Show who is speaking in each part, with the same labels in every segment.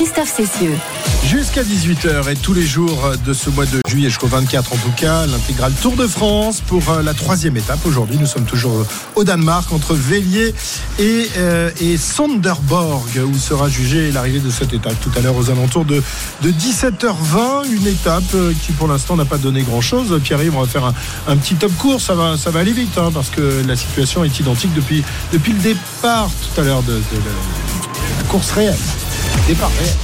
Speaker 1: Christophe Cessieux.
Speaker 2: Jusqu'à 18h et tous les jours de ce mois de juillet jusqu'au 24 en tout cas, l'intégral Tour de France pour euh, la troisième étape. Aujourd'hui, nous sommes toujours au Danemark entre Vélier et, euh, Sonderborg où sera jugée l'arrivée de cette étape tout à l'heure aux alentours de, de 17h20. Une étape euh, qui pour l'instant n'a pas donné grand-chose. Pierre-Yves, on va faire un, petit top court. Ça va, ça va aller vite hein, parce que la situation est identique depuis, depuis le départ tout à l'heure de, de, de la course réelle. Réel.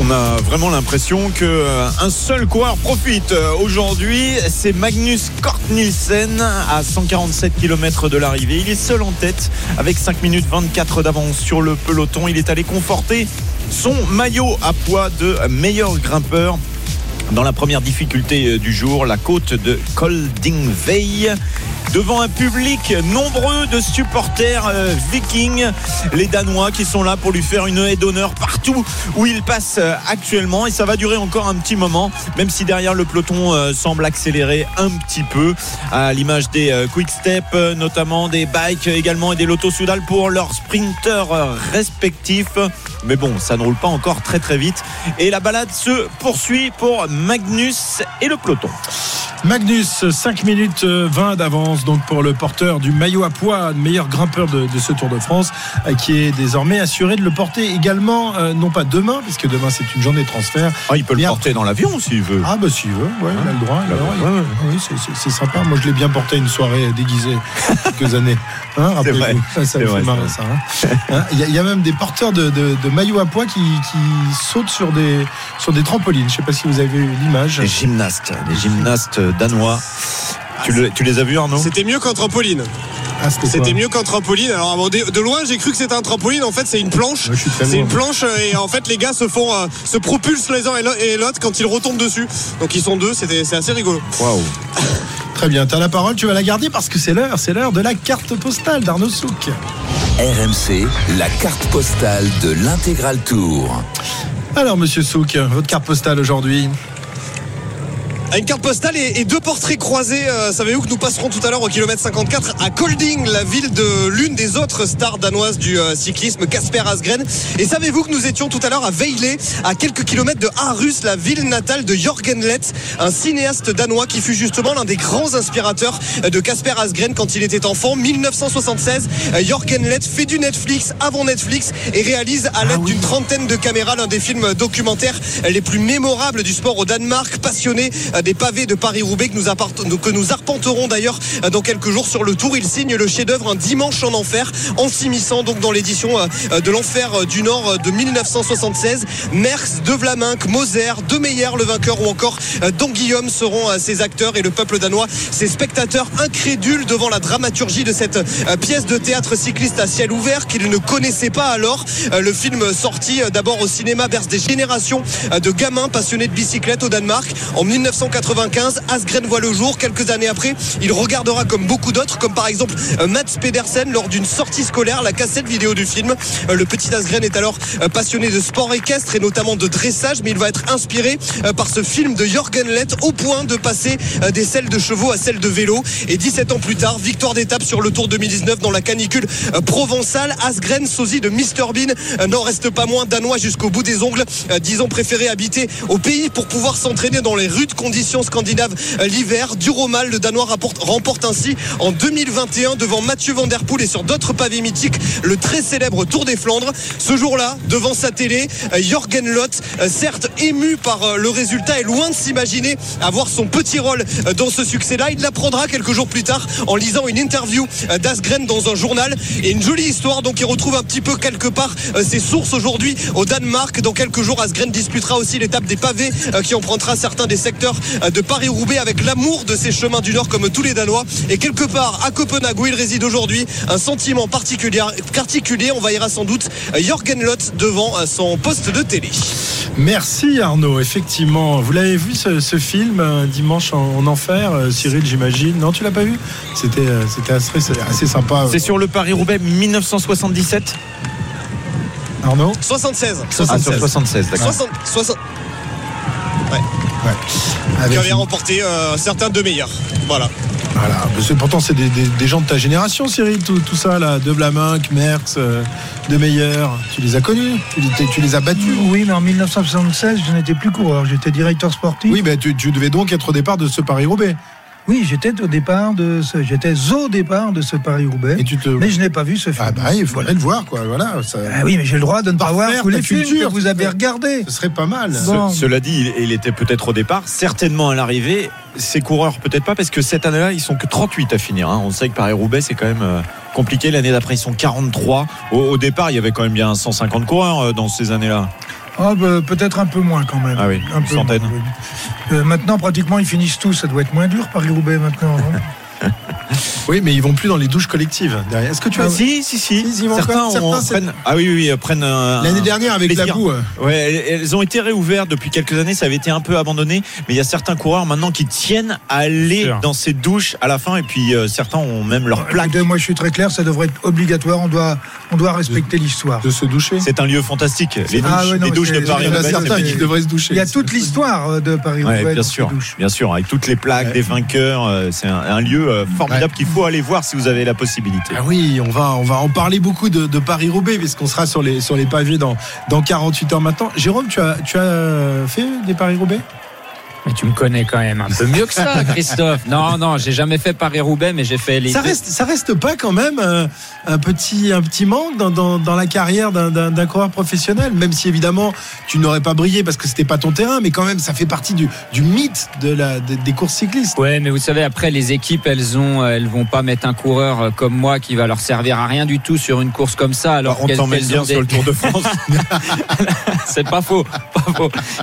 Speaker 3: On a vraiment l'impression que euh, un seul coureur profite euh, aujourd'hui, c'est Magnus Kort Nielsen à 147 km de l'arrivée. Il est seul en tête avec 5 minutes 24 d'avance sur le peloton. Il est allé conforter son maillot à poids de meilleur grimpeur dans la première difficulté euh, du jour, la côte de Koldingvey devant un public nombreux de supporters euh, vikings, les Danois qui sont là pour lui faire une haie d'honneur partout où il passe euh, actuellement. Et ça va durer encore un petit moment même si derrière le peloton semble accélérer un petit peu. À l'image des quick step notamment des bikes également et des lotos Soudal pour leurs sprinters respectifs mais bon ça ne roule pas encore très très vite et la balade se poursuit pour Magnus et le peloton
Speaker 2: Magnus, 5 minutes 20 d'avance donc pour le porteur du maillot à poids, meilleur grimpeur de, de, ce Tour de France, qui est désormais assuré de le porter également, euh, non pas demain, puisque demain c'est une journée de transfert.
Speaker 3: Ah, il peut le porter dans l'avion s'il veut.
Speaker 2: Ah bah s'il veut, ouais, hein il a le droit. Le. Ouais. Oui, c'est sympa. Moi je l'ai bien porté une soirée déguisée quelques années.
Speaker 3: Hein, vrai.
Speaker 2: Ça, ça me fait marrer ça. Hein. Il, y a, il, y a, même des porteurs de, de, de maillots à poids qui, sautent sur des, sur des trampolines. Je sais pas si vous avez l'image.
Speaker 3: Les gymnastes, les gymnastes danois. Tu, le, tu, les as vus Arnaud
Speaker 4: C'était mieux qu'un trampoline.
Speaker 2: Ah,
Speaker 4: c'était mieux qu'un trampoline. Alors de, de loin j'ai cru que c'était un trampoline. En fait c'est une planche. C'est une planche et en fait les gars se font euh, se propulsent les uns et l'autre quand ils retombent dessus. Donc ils sont deux. C'était c'est assez rigolo.
Speaker 3: Waouh.
Speaker 2: Très bien, tu as la parole, tu vas la garder parce que c'est l'heure, c'est l'heure de la carte postale d'Arnaud Souk.
Speaker 5: RMC, la carte postale de l'intégral tour.
Speaker 2: Alors monsieur Souk, votre carte postale aujourd'hui?
Speaker 4: Une carte postale et, et deux portraits croisés. Euh, Savez-vous que nous passerons tout à l'heure au kilomètre 54 à Kolding, la ville de l'une des autres stars danoises du euh, cyclisme, Casper Asgren. Et savez-vous que nous étions tout à l'heure à Vejle, à quelques kilomètres de Aarhus, la ville natale de Jørgen Lett, un cinéaste danois qui fut justement l'un des grands inspirateurs de Casper Asgren quand il était enfant. 1976, Jørgen Lett fait du Netflix avant Netflix et réalise à l'aide ah oui. d'une trentaine de caméras l'un des films documentaires les plus mémorables du sport au Danemark, passionné des pavés de Paris-Roubaix que nous, que nous arpenterons d'ailleurs dans quelques jours sur le tour. Il signe le chef-d'œuvre Un dimanche en enfer en s'immisçant donc dans l'édition de l'enfer du Nord de 1976. Merckx, De Vlaminck, Moser, De Meyer, le vainqueur ou encore Don Guillaume seront ces acteurs et le peuple danois, ces spectateurs incrédules devant la dramaturgie de cette pièce de théâtre cycliste à ciel ouvert qu'ils ne connaissaient pas alors. Le film sorti d'abord au cinéma berce des générations de gamins passionnés de bicyclette au Danemark en 1980 95. Asgren voit le jour. Quelques années après, il regardera comme beaucoup d'autres, comme par exemple Mats Pedersen lors d'une sortie scolaire, la cassette vidéo du film. Le petit Asgren est alors passionné de sport équestre et notamment de dressage, mais il va être inspiré par ce film de Jørgen Lett au point de passer des selles de chevaux à celles de vélo. Et 17 ans plus tard, victoire d'étape sur le Tour 2019 dans la canicule provençale. Asgren, sosie de Mr Bean, n'en reste pas moins danois jusqu'au bout des ongles. Disons préféré habiter au pays pour pouvoir s'entraîner dans les rudes conditions scandinave l'hiver. Duromal, le Danois remporte ainsi en 2021 devant Mathieu Van Der Poel et sur d'autres pavés mythiques le très célèbre Tour des Flandres. Ce jour-là, devant sa télé, Jorgen Lott, certes ému par le résultat, est loin de s'imaginer avoir son petit rôle dans ce succès-là. Il l'apprendra quelques jours plus tard en lisant une interview d'Asgren dans un journal et une jolie histoire. Donc il retrouve un petit peu quelque part ses sources aujourd'hui au Danemark. Dans quelques jours, Asgren disputera aussi l'étape des pavés qui empruntera certains des secteurs euh, de Paris-Roubaix avec l'amour de ces chemins du Nord comme tous les Danois. Et quelque part à Copenhague où il réside aujourd'hui, un sentiment particulier. particulier. On verra sans doute Jorgen Lott devant euh, son poste de télé.
Speaker 2: Merci Arnaud. Effectivement, vous l'avez vu ce, ce film euh, dimanche en, en enfer, euh, Cyril, j'imagine. Non, tu l'as pas vu? C'était c'était assez, assez sympa.
Speaker 3: C'est sur le Paris-Roubaix 1977
Speaker 2: Arnaud?
Speaker 4: 76.
Speaker 3: Ah, sur 76, d'accord.
Speaker 4: 60, 60
Speaker 2: Ouais.
Speaker 4: qui avait remporté euh, certains de meilleurs. Voilà.
Speaker 2: Voilà. Pourtant, c'est des, des- des gens de ta génération, Cyril, tout, tout ça, là. De Blaminck, Merckx, euh, De Meyer. Tu les as connus? Tu, les- tu les as battus?
Speaker 6: Oui, mais en 1976, je n'étais plus coureur, j'étais directeur sportif.
Speaker 2: Oui, mais tu, tu devais donc être au départ de ce Paris-Roubaix.
Speaker 6: Oui, j'étais au départ de ce, j'étais au départ de ce Paris-Roubaix.
Speaker 2: Et tu te.
Speaker 6: Mais je n'ai pas vu ce film.
Speaker 2: Ah, bah, il faudrait le voir, quoi. Voilà. Ça...
Speaker 6: Ah oui, mais j'ai le droit de ne pas voir tous les films
Speaker 2: culture,
Speaker 6: que vous avez regardés.
Speaker 2: Ce serait pas mal.
Speaker 6: Bon.
Speaker 3: Ce- cela dit, il, il était peut-être au départ, certainement à l'arrivée. Ces coureurs, peut-être pas, parce que cette année-là, ils sont que 38 à finir. hein. On sait que Paris-Roubaix, c'est quand même euh, compliqué. L'année d'après, ils sont 43. Au, au départ, il y avait quand même bien 150 coureurs euh, dans ces années-là.
Speaker 6: Ah, bah, peut-être un peu moins quand même.
Speaker 3: Ah oui,
Speaker 6: un
Speaker 3: une
Speaker 6: peu
Speaker 3: centaine.
Speaker 6: moins, oui. Euh, maintenant, pratiquement, ils finissent tous. Ça doit être moins dur, Paris-Roubaix, maintenant.
Speaker 2: Oui, mais ils vont plus dans les douches collectives derrière. Est-ce que tu as.
Speaker 3: Si, si, si.
Speaker 2: Si, ils vont
Speaker 3: certains
Speaker 2: certains,
Speaker 3: prennent. Ah oui, oui, oui, euh, prennent. un-
Speaker 2: L'année dernière, avec la
Speaker 3: plaisir.
Speaker 2: boue. euh,
Speaker 3: Ouais, elles- ont été réouvertes depuis quelques années, ça avait été un peu abandonné, mais il y a certains coureurs maintenant qui tiennent à aller dans ces douches à la fin, et puis euh, certains ont même leur plaque.
Speaker 6: Moi, je suis très clair, ça devrait être obligatoire. On doit, on doit respecter l'histoire.
Speaker 2: de se doucher.
Speaker 3: C'est un lieu fantastique. Les douches,
Speaker 6: Ah ouais, non,
Speaker 3: les douches de Paris.
Speaker 2: Il y en a certains qui devraient se doucher.
Speaker 6: Il y a toute l'histoire de Paris-Roubaix.
Speaker 3: Ouais, bien sûr, bien sûr, avec toutes les plaques des vainqueurs, c'est un lieu euh, formidable qu'il faut aller voir si vous avez la possibilité.
Speaker 2: Ah oui, on va, on va en parler beaucoup de, de Paris-Roubaix, puisqu'on sera sur les, sur les pavés dans, dans 48 heures maintenant. Jérôme, tu as, tu as fait des Paris-Roubaix?
Speaker 7: Mais tu me connais quand même un peu mieux que ça, Christophe. Non, non, j'ai jamais fait Paris-Roubaix, mais j'ai fait les.
Speaker 2: ça reste, ça reste pas quand même euh, un, petit, un petit manque dans, dans, dans la carrière d'un- coureur professionnel, même si évidemment tu n'aurais pas brillé parce que c'était pas ton terrain, mais quand même ça fait partie du, du mythe de la, de- des courses cyclistes.
Speaker 7: Ouais, mais vous savez, après, les équipes, elles ont, elles vont pas mettre un coureur euh, comme moi qui va leur servir à rien du tout sur une course comme ça. Alors
Speaker 3: on
Speaker 7: qu'elles-
Speaker 3: t'emmène bien
Speaker 7: ont
Speaker 3: sur le
Speaker 7: des-
Speaker 3: Tour de France.
Speaker 7: C'est pas faux,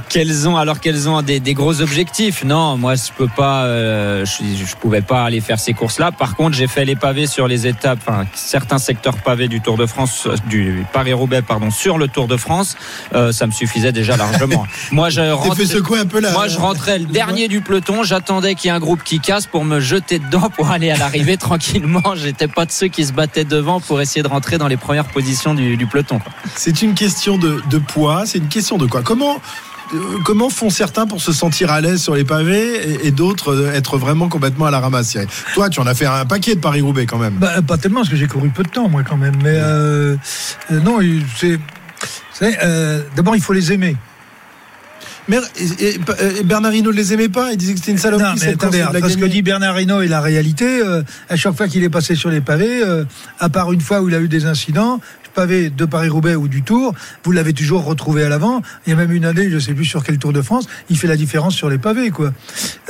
Speaker 7: Qu'elles ont, alors qu'elles ont des, des gros objectifs? Non, moi, je peux pas, euh, je, je pouvais pas aller faire ces courses-là. Par contre, j'ai fait les pavés sur les étapes, enfin, certains secteurs pavés du Tour de France, du Paris-Roubaix, pardon, sur le Tour de France. Euh, ça me suffisait déjà largement. Moi, je rentrais-
Speaker 2: secouer un peu là.
Speaker 7: Moi, je rentrais le dernier du peloton. J'attendais qu'il y ait un groupe qui casse pour me jeter dedans pour aller à l'arrivée tranquillement. J'étais pas de ceux qui se battaient devant pour essayer de rentrer dans les premières positions du, du peloton.
Speaker 2: C'est une question de, de poids, c'est une question de quoi? Comment euh, Comment font certains pour se sentir à l'aise sur les pavés et, et d'autres euh, être vraiment complètement à la ramasse? Toi, tu en as fait un paquet de Paris-Roubaix quand même.
Speaker 6: Bah, pas tellement, parce que j'ai couru peu de temps, moi, quand même. Mais euh, euh, non, c'est. euh, D'abord, il faut les aimer.
Speaker 2: Mais et- et- et Bernard Hinault ne les aimait pas? Il disait que c'était une saloperie.
Speaker 6: Non, mais attendez, parce que dit Bernard Hinault et la réalité, euh, à chaque fois qu'il est passé sur les pavés, euh, à part une fois où il a eu des incidents, pavé de Paris-Roubaix ou du Tour, vous l'avez toujours retrouvé à l'avant. Il y a même une année, je ne sais plus sur quel Tour de France, il fait la différence sur les pavés. quoi.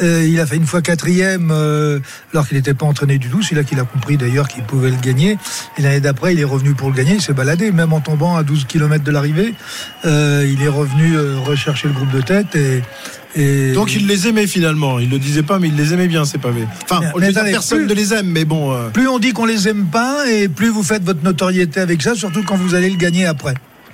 Speaker 6: Euh, il a fait une fois quatrième, euh, alors qu'il n'était pas entraîné du tout. C'est là qu'il a compris d'ailleurs qu'il pouvait le gagner. Et l'année d'après, il est revenu pour le gagner. Il s'est baladé, même en tombant à 12 km de l'arrivée. Euh, il est revenu euh, rechercher le groupe de tête et et
Speaker 2: Donc il les aimait finalement. Il le disait pas, mais il les aimait bien ces pavés. Enfin,
Speaker 6: Mais-
Speaker 2: on
Speaker 6: mais attendez,
Speaker 2: personne
Speaker 6: plus-
Speaker 2: ne les aime, mais bon. euh,
Speaker 6: plus on dit qu'on les aime pas et plus vous faites votre notoriété avec ça, surtout quand vous allez le gagner après.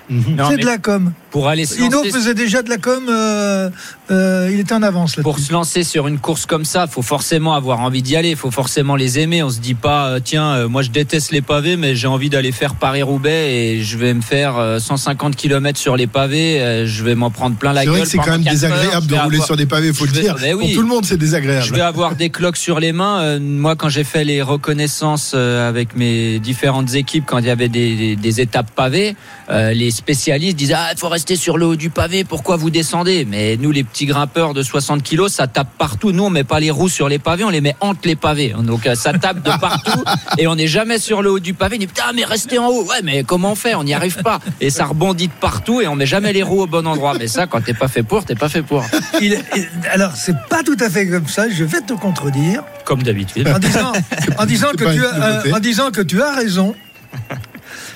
Speaker 7: Non,
Speaker 6: C'est
Speaker 7: mais
Speaker 6: de la com.
Speaker 7: Pour aller se
Speaker 6: Hino
Speaker 7: lancer-
Speaker 6: faisait déjà de la com, euh, euh, il était en avance là.
Speaker 7: Pour se lancer sur une course comme ça, faut forcément avoir envie d'y aller, faut forcément les aimer. On se dit pas, euh, tiens, euh, moi je déteste les pavés, mais j'ai envie d'aller faire Paris-Roubaix et je vais me faire euh, 150 km sur les pavés, euh, je vais m'en prendre plein la
Speaker 2: C'est
Speaker 7: gueule.
Speaker 2: vrai que c'est quand même
Speaker 7: heures,
Speaker 2: désagréable
Speaker 7: je
Speaker 2: de rouler
Speaker 7: avoir-
Speaker 2: sur des pavés, faut
Speaker 7: je
Speaker 2: le dire.
Speaker 7: Oui.
Speaker 2: Pour tout le monde, c'est
Speaker 7: Je
Speaker 2: désagréable.
Speaker 7: vais avoir des cloques sur les mains. Euh, moi, quand j'ai fait les reconnaissances euh, avec mes différentes équipes, quand il y avait des, des- des étapes pavées, euh, les spécialistes disaient ah, il faut rester sur le haut du pavé. Pourquoi vous descendez? Mais nous, les petits grimpeurs de 60 kilos, ça tape partout. Nous, on met pas les roues sur les pavés, on les met entre les pavés. Donc euh, ça tape de partout et on n'est jamais sur le haut du pavé. On dit putain, mais restez en haut. Ouais, mais comment on fait? On n'y arrive pas. Et ça rebondit de partout et on met jamais les roues au bon endroit. Mais ça, quand t'es pas fait pour, t'es pas fait pour.
Speaker 6: Il- il- alors c'est pas tout à fait comme ça. Je vais te contredire
Speaker 7: Comme d'habitude.
Speaker 6: en disant, en disant que tu as, euh, en disant que tu as raison.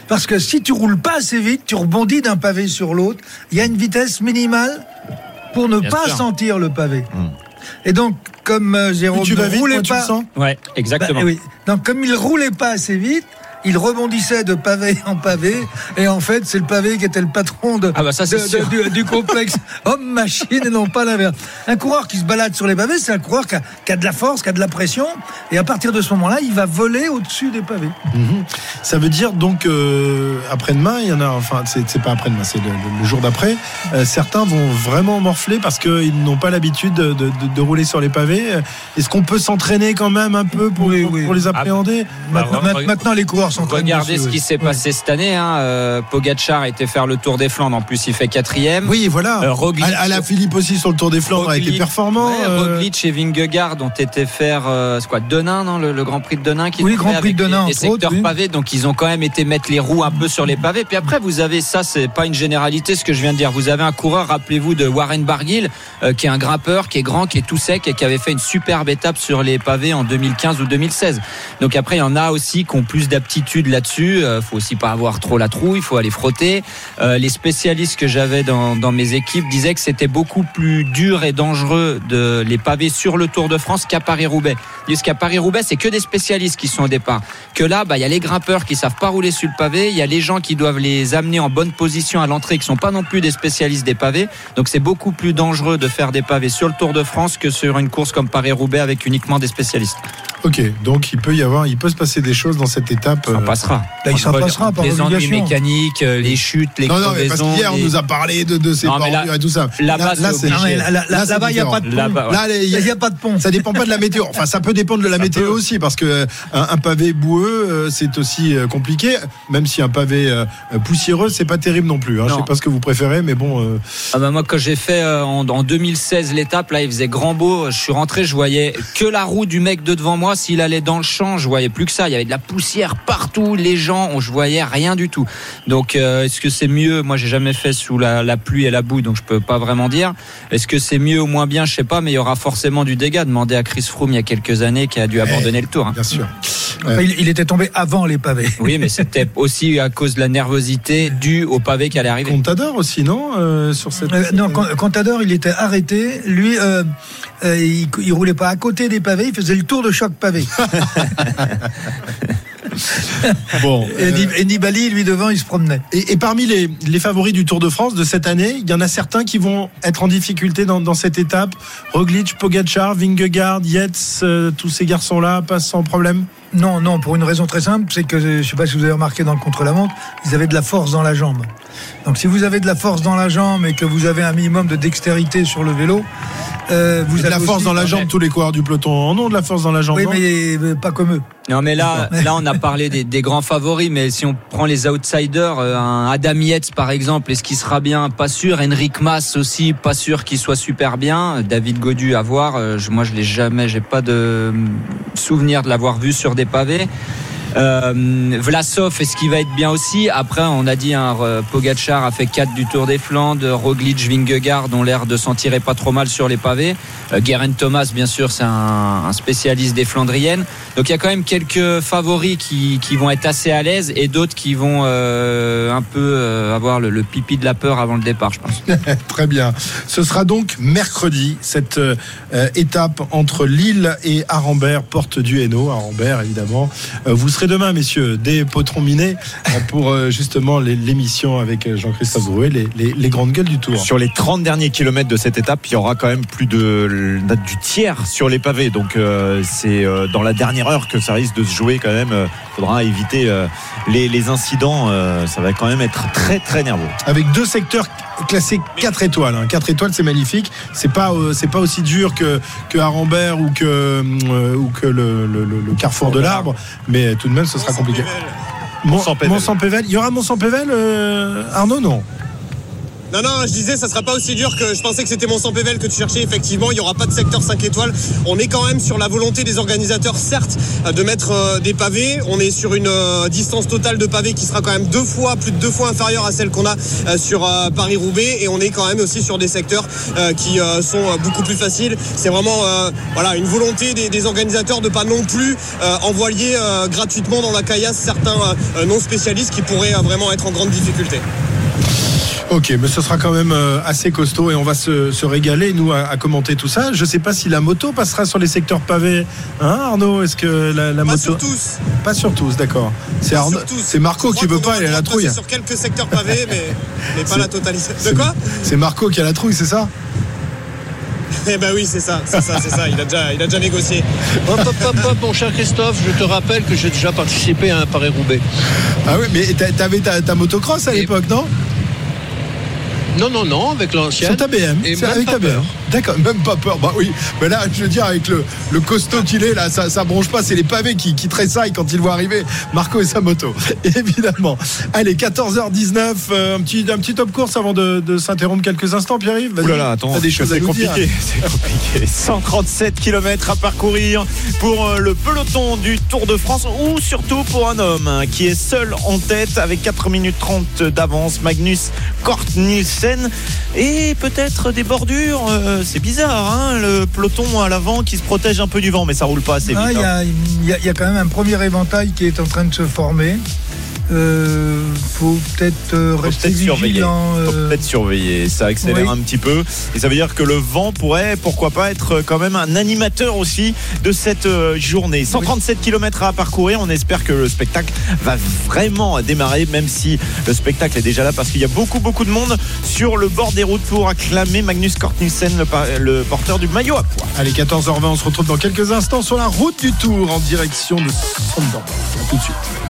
Speaker 6: Parce que si tu roules pas assez vite, tu rebondis d'un pavé sur l'autre. Il y a une vitesse minimale pour ne
Speaker 7: Bien
Speaker 6: pas
Speaker 7: sûr.
Speaker 6: sentir le pavé. Et donc, comme euh, Jérôme
Speaker 2: tu
Speaker 6: ne
Speaker 2: vite,
Speaker 6: roulait
Speaker 2: moi, tu le
Speaker 6: pas,
Speaker 2: sens?
Speaker 7: Ouais, exactement.
Speaker 6: Bah, oui. Donc, comme il roulait pas assez vite, il rebondissait de pavé en pavé. Et en fait, c'est le pavé qui était le patron de,
Speaker 7: Ah bah ça, c'est
Speaker 6: de- de-
Speaker 7: sûr.
Speaker 6: du, du complexe homme-machine et non pas l'inverse. Un coureur qui se balade sur les pavés, c'est un coureur qui a, qui a de la force, qui a de la pression. Et à partir de ce moment-là, il va voler au-dessus des pavés.
Speaker 2: Mhm. Ça veut dire donc euh, après-demain, il y en a, enfin c'est c'est pas après-demain, c'est le, le- le jour d'après. euh, certains vont vraiment morfler parce qu'ils n'ont pas l'habitude de, de- de rouler sur les pavés. Est-ce qu'on peut s'entraîner quand même un peu pour,
Speaker 6: Oui,
Speaker 2: pour-
Speaker 6: oui.
Speaker 2: pour les appréhender?
Speaker 6: Maintenant,
Speaker 7: bah,
Speaker 6: ma- maintenant, les coureurs
Speaker 7: Regardez ce qui s'est passé cette année. Hein. Euh, Pogacar a été faire le Tour des Flandres. En plus, il fait quatrième.
Speaker 2: Oui, voilà.
Speaker 7: Euh, Roglic.
Speaker 2: à, à la Philippe aussi sur le Tour des Flandres a été
Speaker 7: Roglic.
Speaker 2: performant.
Speaker 7: Ouais,
Speaker 2: euh,
Speaker 7: Roglic et Vingegaard ont été faire euh, quoi Denain non le, le Grand Prix de Denain qui
Speaker 6: Oui, Grand Prix de Denain,
Speaker 7: des, des
Speaker 6: entre autres,
Speaker 7: secteurs
Speaker 6: oui.
Speaker 7: pavés donc ils ont quand même été mettre les roues un peu sur les pavés puis après vous avez ça c'est pas une généralité ce que je viens de dire vous avez un coureur rappelez-vous de Warren Barguil euh, qui est un grimpeur qui est grand qui est tout sec et qui avait fait une superbe étape sur les pavés en 2015 ou 2016 donc après il y en a aussi qui ont plus d'aptitude là-dessus euh, faut aussi pas avoir trop la trouille il faut aller frotter Euh, les spécialistes que j'avais dans, mes équipes disaient que c'était beaucoup plus dur et dangereux de les pavés sur le Tour de France qu'à Paris-Roubaix. Disent qu'à Paris-Roubaix, c'est que des spécialistes qui sont au départ. Que là, bah, il y a les grimpeurs qui savent pas rouler sur le pavé, il y a les gens qui doivent les amener en bonne position à l'entrée qui sont pas non plus des spécialistes des pavés. Donc c'est beaucoup plus dangereux de faire des pavés sur le Tour de France que sur une course comme Paris-Roubaix avec uniquement des spécialistes.
Speaker 2: Ok, donc il peut y avoir, il peut se passer des choses dans cette étape.
Speaker 7: Ça
Speaker 2: euh,
Speaker 7: passera.
Speaker 6: Là, il s'en passera par
Speaker 7: les ennuis mécaniques, euh, les chutes, les
Speaker 2: Non, non, mais parce qu'hier, on nous a parlé de, de ces bordures et tout ça.
Speaker 7: là-bas,
Speaker 6: là- Là-bas, il n'y a pas de pont.
Speaker 7: Là-bas, ouais.
Speaker 2: Là,
Speaker 6: Il n'y a pas de pont.
Speaker 2: Ça dépend pas de la météo. Enfin, ça peut dépendre de la météo
Speaker 7: peut.
Speaker 2: aussi, parce que euh, un, un pavé boueux, c'est aussi compliqué. Même si un pavé poussiéreux, c'est pas terrible non plus. Hein. Je sais pas ce que vous préférez, mais bon. euh,
Speaker 7: Ah bah moi quand j'ai fait euh, en, en 2016 l'étape là il faisait grand beau je suis rentré je voyais que la roue du mec de devant moi s'il allait dans le champ je voyais plus que ça il y avait de la poussière partout les gens on, je voyais rien du tout donc euh, est-ce que c'est mieux? Moi j'ai jamais fait sous la, la pluie et la boue donc je peux pas vraiment dire est-ce que c'est mieux ou moins bien? Je sais pas mais il y aura forcément du dégât demandez à Chris Froome il y a quelques années qui a dû abandonner le tour hein.
Speaker 2: bien sûr.
Speaker 6: Il, il était tombé avant les pavés.
Speaker 7: oui mais c'était aussi à cause de la nervosité due au pavé qui allait arriver
Speaker 2: Contador aussi, non euh, Sur cette.
Speaker 6: Euh, non, Con- Contador, il était arrêté. Lui, euh, euh, il, il roulait pas à côté des pavés, il faisait le tour de choc pavé.
Speaker 2: Bon.
Speaker 6: Et,
Speaker 2: euh,
Speaker 6: et Nibali, lui devant, il se promenait.
Speaker 2: Et, et parmi les, les favoris du Tour de France de cette année, il y en a certains qui vont être en difficulté dans, dans cette étape. Roglic, Pogacar, Vingegaard, Yates, euh, tous ces garçons-là passent sans problème?
Speaker 6: Non, non, pour une raison très simple, c'est que je sais pas si vous avez remarqué dans le contre-la-montre, ils avaient de la force dans la jambe. Donc si vous avez de la force dans la jambe et que vous avez un minimum de dextérité sur le vélo, euh, vous
Speaker 2: Vous de la
Speaker 6: avez
Speaker 2: force
Speaker 6: aussi-
Speaker 2: dans la jambe, tous les coureurs du peloton en ont de la force dans la jambe.
Speaker 6: Oui,
Speaker 2: non?
Speaker 6: mais, mais pas comme eux.
Speaker 7: Non mais là, là on a parlé des, des grands favoris, mais si on prend les outsiders, euh, un Adam Yates par exemple, est-ce qu'il sera bien? Pas sûr. Henrik Mas aussi, pas sûr qu'il soit super bien. David Godu à voir. euh, je- moi je l'ai jamais, j'ai pas de souvenir de l'avoir vu sur des pavés. Euh, Vlasov, est-ce qu'il va être bien aussi Après, on a dit, hein, euh, Pogacar a fait 4 du Tour des Flandres, Roglic, Vingegaard ont l'air de s'en tirer pas trop mal sur les pavés. Euh, Geraint Thomas, bien sûr, c'est un, un spécialiste des Flandriennes. Donc il y a quand même quelques favoris qui, vont être assez à l'aise et d'autres qui vont euh, un peu avoir le, le pipi de la peur avant le départ, je pense.
Speaker 2: Très bien. Ce sera donc mercredi, cette étape entre Lille et Arambert, porte du Hainaut, Arambert évidemment. Vous serez demain, messieurs, des potrons minés euh, pour euh, justement l'émission avec euh, Jean-Christophe Drouet, les, les- les grandes gueules du Tour.
Speaker 3: Sur les 30 derniers kilomètres de cette étape, il y aura quand même plus de du tiers sur les pavés. Donc euh, c'est euh, dans la dernière heure que ça risque de se jouer quand même. Il faudra éviter euh, les, les incidents. ça va quand même être très très nerveux.
Speaker 2: Avec deux secteurs classés 4 étoiles. hein. 4 étoiles, c'est magnifique. C'est pas, euh, c'est pas aussi dur que, que Arambert ou que, euh, ou que le, le- le- le carrefour de l'arbre, mais tout de même, ce sera compliqué. Mont-
Speaker 3: Mont-Saint-Pével.
Speaker 2: Mont-Saint-Pével. Il y aura Mont-Saint-Pével, euh, Arnaud, non?
Speaker 4: Non, non, je disais, ça sera pas aussi dur que je pensais que c'était Mont-Saint-Pével que tu cherchais. Effectivement, il n'y aura pas de secteur 5 étoiles. On est quand même sur la volonté des organisateurs, certes, euh, de mettre euh, des pavés. On est sur une euh, distance totale de pavés qui sera quand même deux fois, plus de deux fois inférieure à celle qu'on a sur Paris-Roubaix. Et on est quand même aussi sur des secteurs qui sont beaucoup plus faciles. C'est vraiment voilà, une volonté des, organisateurs de pas non plus envoyer gratuitement dans la caillasse certains non spécialistes qui pourraient vraiment être en grande difficulté.
Speaker 2: Ok, mais ce sera quand même euh, assez costaud et on va se, se régaler, nous, à, à commenter tout ça. Je sais pas si la moto passera sur les secteurs pavés. Hein, Arnaud Est-ce que la, la
Speaker 4: Pas
Speaker 2: moto.
Speaker 4: sur tous.
Speaker 2: Pas sur tous, d'accord. C'est Arnaud- Marco qui veut pas, il a la trouille.
Speaker 4: sur quelques secteurs pavés, mais, mais pas la totalité. De
Speaker 2: C'est-
Speaker 4: quoi
Speaker 2: C'est Marco qui a la trouille, c'est ça
Speaker 4: Eh ben oui, c'est ça, c'est ça, c'est ça. Il a déjà, il a déjà négocié.
Speaker 8: Hop, hop, hop, hop, mon cher Christophe, je te rappelle que j'ai déjà participé à un Paris-Roubaix.
Speaker 2: Ah oui, mais t'a- t'avais ta, ta motocross à l'époque, non?
Speaker 8: Non, non, non, avec l'ancienne.
Speaker 2: Sur ta BM
Speaker 8: Et
Speaker 2: c'est avec
Speaker 8: pas
Speaker 2: ta BM.
Speaker 8: peur.
Speaker 2: D'accord, même pas peur. Bah oui, mais là, je veux dire, avec le, le costaud qu'il est, là, ça, ça bronche pas. C'est les pavés qui, qui tressaillent quand ils le voient arriver. Marco et sa moto, évidemment. Allez, 14h19, euh, un, petit, un petit top course avant de, de s'interrompre quelques instants, Pierre-Yves. Vas-y.
Speaker 3: Ouh là là, attends, c'est compliqué, c'est compliqué. 137 km à parcourir pour euh, le peloton du Tour de France ou surtout pour un homme hein, qui est seul en tête avec 4 minutes 30 d'avance, Magnus Kort Et peut-être des bordures. euh, c'est bizarre, hein, le peloton à l'avant qui se protège un peu du vent, mais ça roule pas assez vite.
Speaker 6: Ah, Il y,
Speaker 3: hein.
Speaker 6: y il y a quand même un premier éventail qui est en train de se former. Euh, faut peut-être euh, rester vigilant.
Speaker 3: Faut
Speaker 6: euh,
Speaker 3: peut-être surveiller. Ça accélère
Speaker 6: oui.
Speaker 3: un petit peu. Et ça veut dire que le vent pourrait, pourquoi pas, être quand même un animateur aussi de cette euh, journée. 137 km à parcourir. On espère que le spectacle va vraiment démarrer, même si le spectacle est déjà là, parce qu'il y a beaucoup, beaucoup de monde sur le bord des routes pour acclamer Magnus Cort Nielsen, le, porteur du maillot à poids.
Speaker 2: Allez, 14h20, on se retrouve dans quelques instants sur la route du Tour en direction de Sondorf. À tout de suite.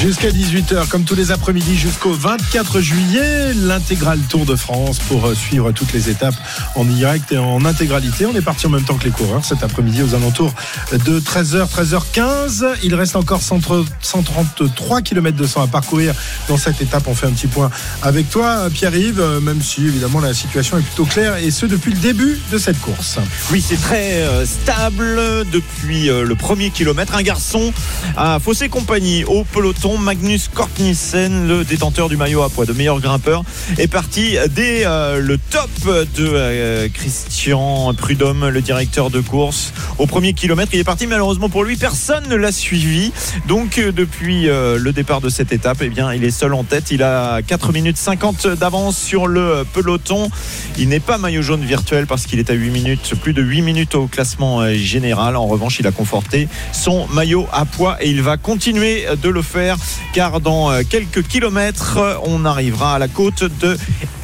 Speaker 2: Jusqu'à 18h, comme tous les après-midi, jusqu'au 24 juillet, l'intégral Tour de France pour euh, suivre toutes les étapes en direct et en intégralité. On est parti en même temps que les coureurs cet après-midi aux alentours de 13h, 13h15. Il reste encore 130 133 km de 100 à parcourir dans cette étape. On fait un petit point avec toi, Pierre-Yves, euh, même si évidemment la situation est plutôt claire et ce depuis le début de cette course.
Speaker 3: Oui, c'est très euh, stable depuis le premier kilomètre. Un garçon à Fossé Compagnie au peloton, Magnus Kortnissen, le détenteur du maillot à poids de meilleur grimpeur, est parti dès euh, le top de euh, Christian Prudhomme, le directeur de course. Au premier kilomètre, il est parti. Malheureusement pour lui, personne ne l'a suivi. Donc euh, depuis le départ de cette étape, eh bien, il est seul en tête. Il a 4 minutes 50 d'avance sur le peloton. Il n'est pas maillot jaune virtuel parce qu'il est à 8 minutes, plus de 8 minutes au classement général. En revanche, il a conforté son maillot à poids et il va continuer de le faire car dans euh, quelques kilomètres, euh, on arrivera à la côte de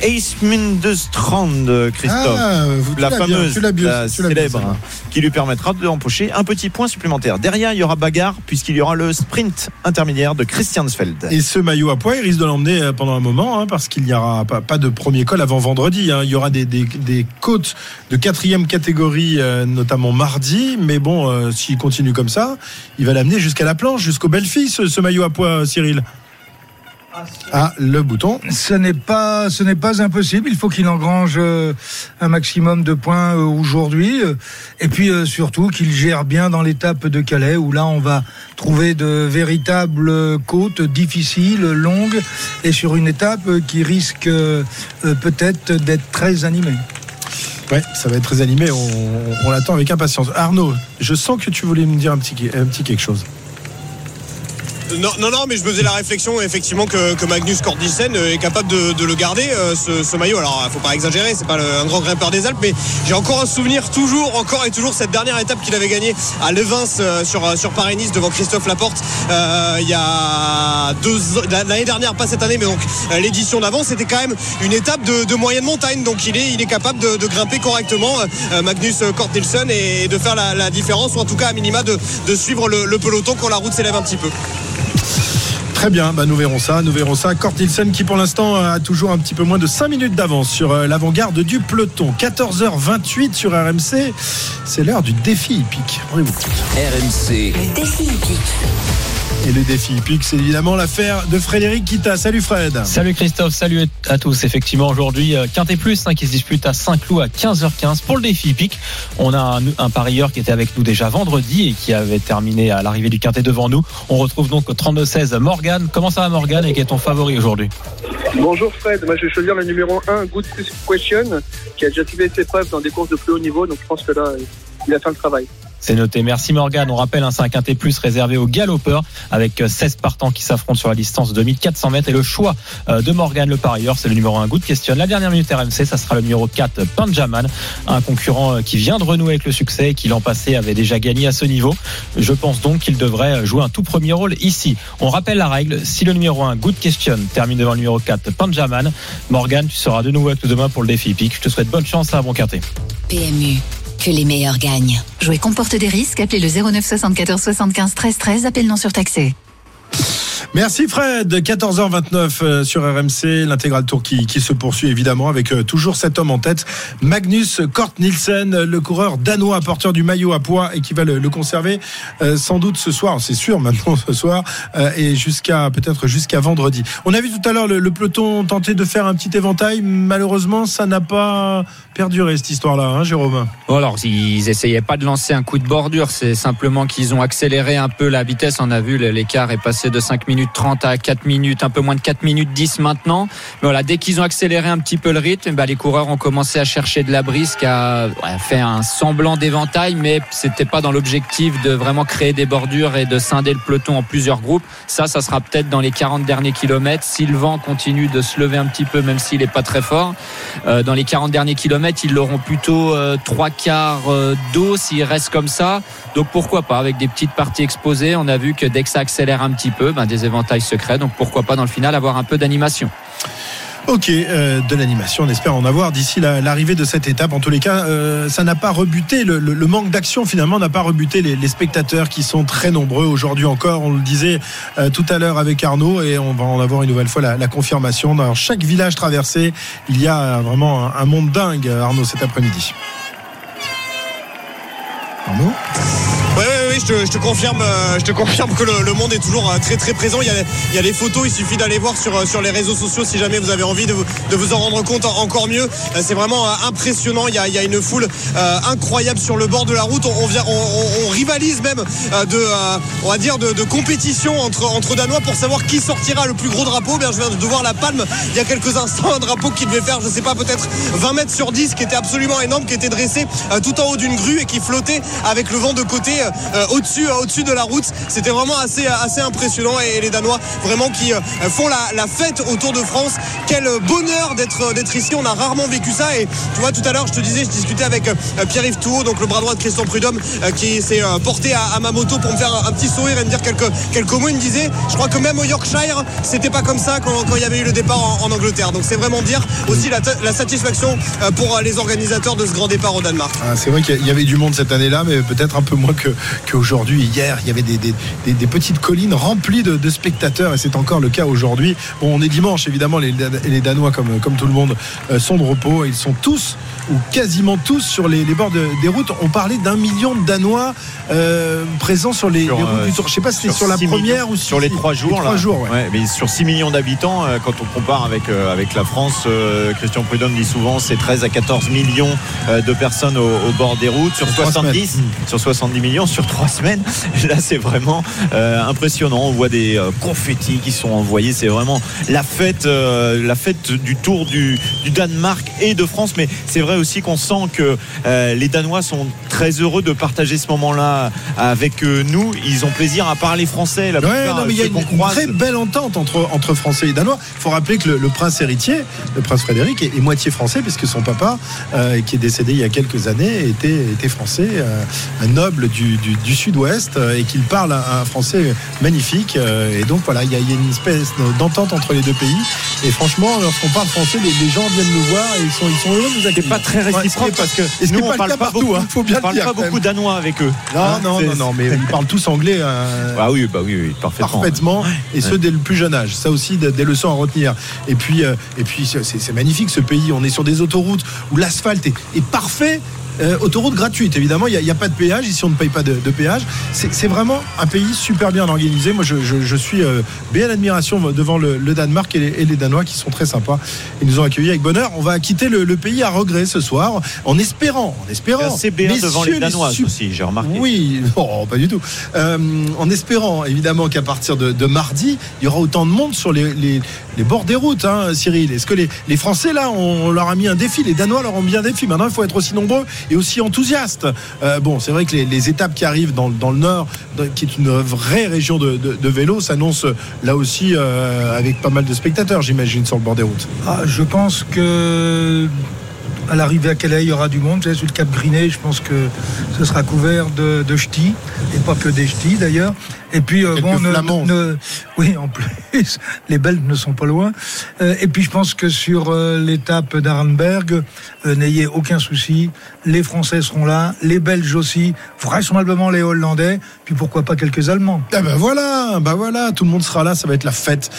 Speaker 3: Eismindestrand, Christophe.
Speaker 2: Ah,
Speaker 3: la
Speaker 2: bien,
Speaker 3: fameuse,
Speaker 2: bien,
Speaker 3: la
Speaker 2: bien,
Speaker 3: célèbre, qui lui permettra d'empocher un petit point supplémentaire. Derrière, il y aura bagarre puisqu'il y aura le sprint intermédiaire de Christiansfeld.
Speaker 2: Et ce maillot à poids, il risque de l'emmener euh, pendant un moment, hein, parce qu'il n'y aura pas, pas de premier col avant vendredi. hein. Il y aura des, des- des côtes de quatrième catégorie, euh, notamment mardi. Mais bon, euh, s'il continue comme ça, il va l'amener jusqu'à la planche, jusqu'au Belfi, ce, ce maillot à poids, Cyril. Ah, le bouton.
Speaker 6: Ce n'est pas, ce n'est pas impossible. Il faut qu'il engrange euh, un maximum de points euh, aujourd'hui, euh, et puis euh, surtout qu'il gère bien dans l'étape de Calais, où là on va trouver de véritables euh, côtes difficiles, longues, et sur une étape euh, qui risque euh, euh, peut-être d'être très animée.
Speaker 2: Ouais, ça va être très animé. On, on l'attend avec impatience. Arnaud, je sens que tu voulais me dire un petit, un petit quelque chose.
Speaker 4: Non, non, mais je me faisais la réflexion effectivement que, Magnus Cordnissen est capable de, le garder euh, ce, maillot. Alors, faut pas exagérer, c'est pas un grand grimpeur des Alpes, mais j'ai encore un souvenir toujours, encore et toujours cette dernière étape qu'il avait gagnée à Levins euh, sur euh, sur Paris-Nice devant Christophe Laporte euh, il y a l'année dernière, pas cette année, mais donc euh, l'édition d'avant, c'était quand même une étape de, moyenne montagne. Donc il est capable de, grimper correctement euh, Magnus Cordnissen et de faire la, différence ou en tout cas à minima de, suivre le peloton quand la route s'élève un petit peu.
Speaker 2: Très bien, bah nous verrons ça, nous verrons ça. Kort Nielsen qui pour l'instant a toujours un petit peu moins de 5 minutes d'avance sur euh, l'avant-garde du peloton. 14h28 sur RMC, c'est l'heure du défi hippique. Rendez-vous compte.
Speaker 5: RMC,
Speaker 1: Défi hippique.
Speaker 2: Et le défi hippique, c'est évidemment l'affaire de Frédéric Kita. Salut Fred.
Speaker 9: Salut Christophe, salut à tous. Effectivement, aujourd'hui, euh, Quintet Plus hein, qui se dispute à Saint-Cloud à 15h15 pour le défi hippique. On a un, un parieur qui était avec nous déjà vendredi et qui avait terminé à l'arrivée du Quintet devant nous. On retrouve donc au 32-16 Morgan. Comment ça va Morgan et quel est ton favori aujourd'hui?
Speaker 10: Bonjour Fred, moi je vais choisir le numéro 1, Good Question, qui a déjà suivi ses preuves dans des courses de plus haut niveau, donc je pense que là, il a fait le travail.
Speaker 9: C'est noté. Merci Morgan. On rappelle, un 5 quintet plus réservé aux galopeurs avec 16 partants qui s'affrontent sur la distance de 2400 mètres. Et le choix euh, de Morgan, le parieur, c'est le numéro 1 Good Question. La dernière minute RMC, ça sera le numéro 4 Benjamin, un concurrent euh, qui vient de renouer avec le succès et qui l'an passé avait déjà gagné à ce niveau. Je pense donc qu'il devrait jouer un tout premier rôle ici. On rappelle la règle. Si le numéro 1 Good Question termine devant le numéro 4 Benjamin, Morgan, tu seras de nouveau avec nous demain pour le défi hippique. Je te souhaite bonne chance à bon.
Speaker 1: Que les meilleurs gagnent. Jouer comporte des risques. Appelez le 09 74 75 13 13. Appel non surtaxé.
Speaker 2: Merci Fred, 14h29 euh, sur RMC, l'intégral tour qui, qui, se poursuit évidemment avec euh, toujours cet homme en tête, Magnus Kort Nielsen, le coureur danois porteur du maillot à poids et qui va le, le conserver euh, sans doute ce soir, c'est sûr maintenant ce soir euh, et jusqu'à peut-être jusqu'à vendredi. On a vu tout à l'heure le, le, peloton tenter de faire un petit éventail, malheureusement ça n'a pas perduré cette histoire-là, hein, Jérôme?
Speaker 7: Alors ils essayaient pas de lancer un coup de bordure, c'est simplement qu'ils ont accéléré un peu la vitesse. On a vu l'écart est passé de 5 minutes 30 à 4 minutes, un peu moins de 4 minutes 10 maintenant. Mais voilà, dès qu'ils ont accéléré un petit peu le rythme, bah, les coureurs ont commencé à chercher de la brise, qui a fait un semblant d'éventail, mais c'était pas dans l'objectif de vraiment créer des bordures et de scinder le peloton en plusieurs groupes. Ça, ça sera peut-être dans les 40 derniers kilomètres. Si le vent continue de se lever un petit peu, même s'il n'est pas très fort, euh, dans les 40 derniers kilomètres, ils l'auront plutôt euh, trois quarts euh, d'eau s'il reste comme ça. Donc pourquoi pas avec des petites parties exposées. On a vu que dès que ça accélère un petit peu, ben, des éventails secrets. Donc pourquoi pas dans le final avoir un peu d'animation.
Speaker 2: Ok, euh, de l'animation, on espère en avoir d'ici l'arrivée de cette étape. En tous les cas, euh, ça n'a pas rebuté, le, manque d'action finalement n'a pas rebuté les, spectateurs qui sont très nombreux aujourd'hui encore. On le disait euh, tout à l'heure avec Arnaud et on va en avoir une nouvelle fois la, confirmation. Dans chaque village traversé, il y a vraiment un monde dingue, Arnaud, cet après-midi. Arnaud?
Speaker 4: Je te confirme, euh, je te confirme que le, monde est toujours euh, très très présent. Il y a, il y a les photos, il suffit d'aller voir sur, euh, sur les réseaux sociaux si jamais vous avez envie de vous, de vous en rendre compte encore mieux. C'est vraiment impressionnant. Il y, a, il y a une foule incroyable sur le bord de la route. On, rivalise même de, on va dire, de, de, compétition entre, entre Danois pour savoir qui sortira le plus gros drapeau. Bien, je viens de voir la palme il y a quelques instants, un drapeau qui devait faire, je sais pas, peut-être 20 mètres sur 10, qui était absolument énorme, qui était dressé tout en haut d'une grue et qui flottait avec le vent de côté au-dessus au-dessus de la route. C'était vraiment assez assez impressionnant et, les Danois vraiment qui euh, font la, fête autour de France. Quel bonheur d'être d'être ici. On a rarement vécu ça et tu vois tout à l'heure je te disais je discutais avec euh, Pierre-Yves Touot donc le bras droit de Christian Prudhomme qui s'est porté à, ma moto pour me faire un, petit sourire et me dire quelques quelques mots. Il me disait je crois que même au Yorkshire c'était pas comme ça quand, quand, il y avait eu le départ en, Angleterre. Donc c'est vraiment dire aussi la, satisfaction pour les organisateurs de ce grand départ au Danemark.
Speaker 2: Ah, c'est vrai qu'il y avait du monde cette année-là mais peut-être un peu moins que qu'aujourd'hui. Hier, il y avait des, des, des, des, petites collines remplies de, de spectateurs et c'est encore le cas aujourd'hui. Bon, on est dimanche, évidemment, les, les Danois, comme, comme tout le monde, euh, sont de repos. Ils sont tous ou quasiment tous sur les, les bords de, des routes. On parlait d'un million de Danois euh, présents sur les, sur, les routes du Tour. Je sais pas si c'était sur, sur la première
Speaker 3: millions,
Speaker 2: ou
Speaker 3: sur les trois jours.
Speaker 2: Les trois
Speaker 3: là.
Speaker 2: jours ouais.
Speaker 3: Ouais, mais sur 6 millions d'habitants, euh, quand on compare avec, euh, avec la France, euh, Christian Prudhomme dit souvent c'est 13 à 14 millions euh, de personnes au, au, bord des routes sur 70, sur 70 millions sur 3 Là, c'est vraiment euh, impressionnant. On voit des euh, confettis qui sont envoyés. C'est vraiment la fête, euh, la fête du Tour du, du, Danemark et de France. Mais c'est vrai aussi qu'on sent que les Danois sont très heureux de partager ce moment-là avec nous. Ils ont plaisir à parler français. La
Speaker 2: ouais, non, mais il y a une, une, très belle entente entre, entre Français et Danois. Il faut rappeler que le, le, prince héritier, le prince Frédéric, est, est moitié français puisque son papa, qui est décédé il y a quelques années, était, était français, un noble du, du, du sud-ouest et qu'il parle un, français magnifique. Et donc voilà, il y, a, une espèce d'entente entre les deux pays. Et franchement, lorsqu'on parle français, les, gens viennent nous voir et ils sont, ils sont heureux de nous accueillir.
Speaker 3: pas très réciproque parce que
Speaker 2: et nous, on parle pas beaucoup. Hein, faut bien
Speaker 3: on parle
Speaker 2: dire,
Speaker 3: pas beaucoup danois avec eux.
Speaker 2: Non, hein, non, non, non, mais ils parlent tous anglais. Euh,
Speaker 3: ah oui, bah oui, oui parfaitement.
Speaker 2: Parfaitement. Et ce dès le plus jeune âge. Ça aussi, des leçons à retenir. Et puis, euh, et puis, c'est magnifique ce pays. On est sur des autoroutes où l'asphalte est, est parfait. Euh, autoroute gratuite, évidemment, il n'y a, a, pas de péage. Ici, on ne paye pas de, de péage. C'est vraiment un pays super bien organisé. Moi, je, je- je suis euh, bien admiration devant le, le Danemark et les, et les Danois qui sont très sympas. Ils nous ont accueillis avec bonheur. On va quitter le, le pays à regret ce soir, en espérant, en espérant.
Speaker 3: C'est bien devant les Danoises
Speaker 2: sup-
Speaker 3: aussi, j'ai remarqué.
Speaker 2: oui, non, pas du tout. Euh, en espérant évidemment qu'à partir de, de mardi, il y aura autant de monde sur les, les- les bords des routes, hein, Cyril. Est-ce que les, les Français, là, on, leur a mis un défi? Les Danois leur ont mis un défi. Maintenant, il faut être aussi nombreux et aussi enthousiastes. Euh, bon, c'est vrai que les, étapes qui arrivent dans, dans le Nord, qui est une vraie région de, de- de vélo, s'annoncent là aussi euh, avec pas mal de spectateurs, j'imagine, sur le bord des routes.
Speaker 6: Ah, je pense que à l'arrivée à Calais, il y aura du monde. Savez, Sur le Cap Griné, je pense que ce sera couvert de, de ch'tis, et pas que des ch'tis d'ailleurs. Et puis, euh, bon, ne- ne- oui, en plus, les Belges ne sont pas loin. Euh, et puis, je pense que sur euh, l'étape d'Arenberg, euh, n'ayez aucun souci. Les Français seront là, les Belges aussi, vraisemblablement les Hollandais, puis pourquoi pas quelques Allemands.
Speaker 2: Ah ben voilà, bah voilà, tout le monde sera là, ça va être la fête.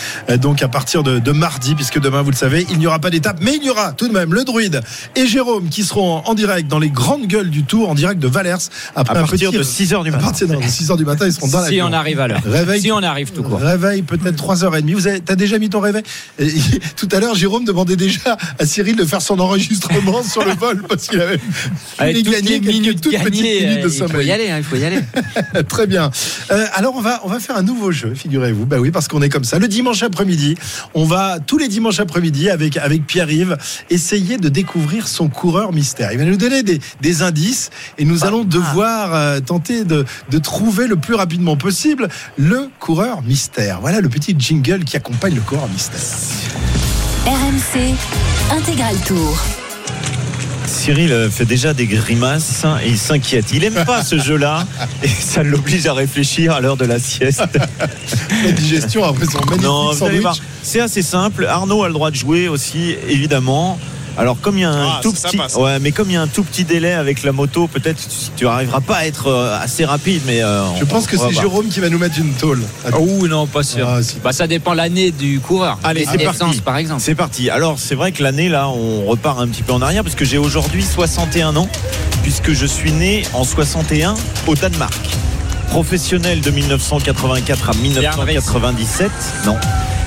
Speaker 2: Donc à partir de, de mardi, puisque demain, vous le savez, il n'y aura pas d'étape, mais il y aura tout de même le druide et Jérôme qui seront en direct dans les grandes gueules du tour, en direct de Valers. Après
Speaker 3: À
Speaker 2: un
Speaker 3: partir
Speaker 2: petit-
Speaker 3: de 6h du
Speaker 2: À
Speaker 3: matin.
Speaker 2: partir de 6h du matin, ils seront dans la
Speaker 7: Si on arrive à l'heure.
Speaker 2: Réveil.
Speaker 7: Si on arrive tout court.
Speaker 2: Réveil peut-être 3h30. Vous avez, t'as déjà mis ton réveil? Et- Tout à l'heure, Jérôme demandait déjà à Cyril de faire son enregistrement sur le vol parce qu'il avait
Speaker 7: Avec toutes
Speaker 2: gagnait
Speaker 7: les minutes
Speaker 2: toutes petites
Speaker 7: gagnées,
Speaker 2: minutes de
Speaker 7: euh, il faut
Speaker 2: sommeil.
Speaker 7: y aller, hein, il faut y aller.
Speaker 2: Très bien. Euh, alors on va on va faire un nouveau jeu, figurez-vous. Bah oui, parce qu'on est comme ça. Le dimanche après-midi, on va tous les dimanches après-midi avec avec Pierre-Yves essayer de découvrir son coureur mystère. Il va nous donner des, des indices et nous allons devoir euh, tenter de, de trouver le plus rapidement possible le coureur mystère. Voilà le petit jingle qui accompagne le coureur mystère.
Speaker 1: RMC Intégral Tour.
Speaker 3: Cyril euh, fait déjà des grimaces et il s'inquiète. Il aime pas ce jeu-là et ça l'oblige à réfléchir à l'heure de la sieste.
Speaker 2: La digestion après son magnifique
Speaker 3: Non,
Speaker 2: sandwich.
Speaker 3: c'est assez simple. Arnaud a le droit de jouer aussi, évidemment. Alors comme il y a un
Speaker 4: Ah,
Speaker 3: tout petit,
Speaker 4: passe.
Speaker 3: ouais, mais comme il y a un tout petit délai avec la moto, peut-être tu arriveras pas à être euh, assez rapide, mais euh,
Speaker 2: Je
Speaker 3: on-
Speaker 2: pense que
Speaker 3: on
Speaker 2: c'est. Jérôme qui va nous mettre une tôle.
Speaker 7: Oh non, pas sûr.
Speaker 2: Ah.
Speaker 7: Bah, ça dépend l'année du coureur.
Speaker 3: Allez, c'est parti.
Speaker 7: par exemple.
Speaker 3: C'est parti. Alors, c'est vrai que l'année, là, on repart un petit peu en arrière, parce que j'ai aujourd'hui 61 ans, puisque je suis né en 61 au Danemark. Professionnel de 1984 à 1997. Non.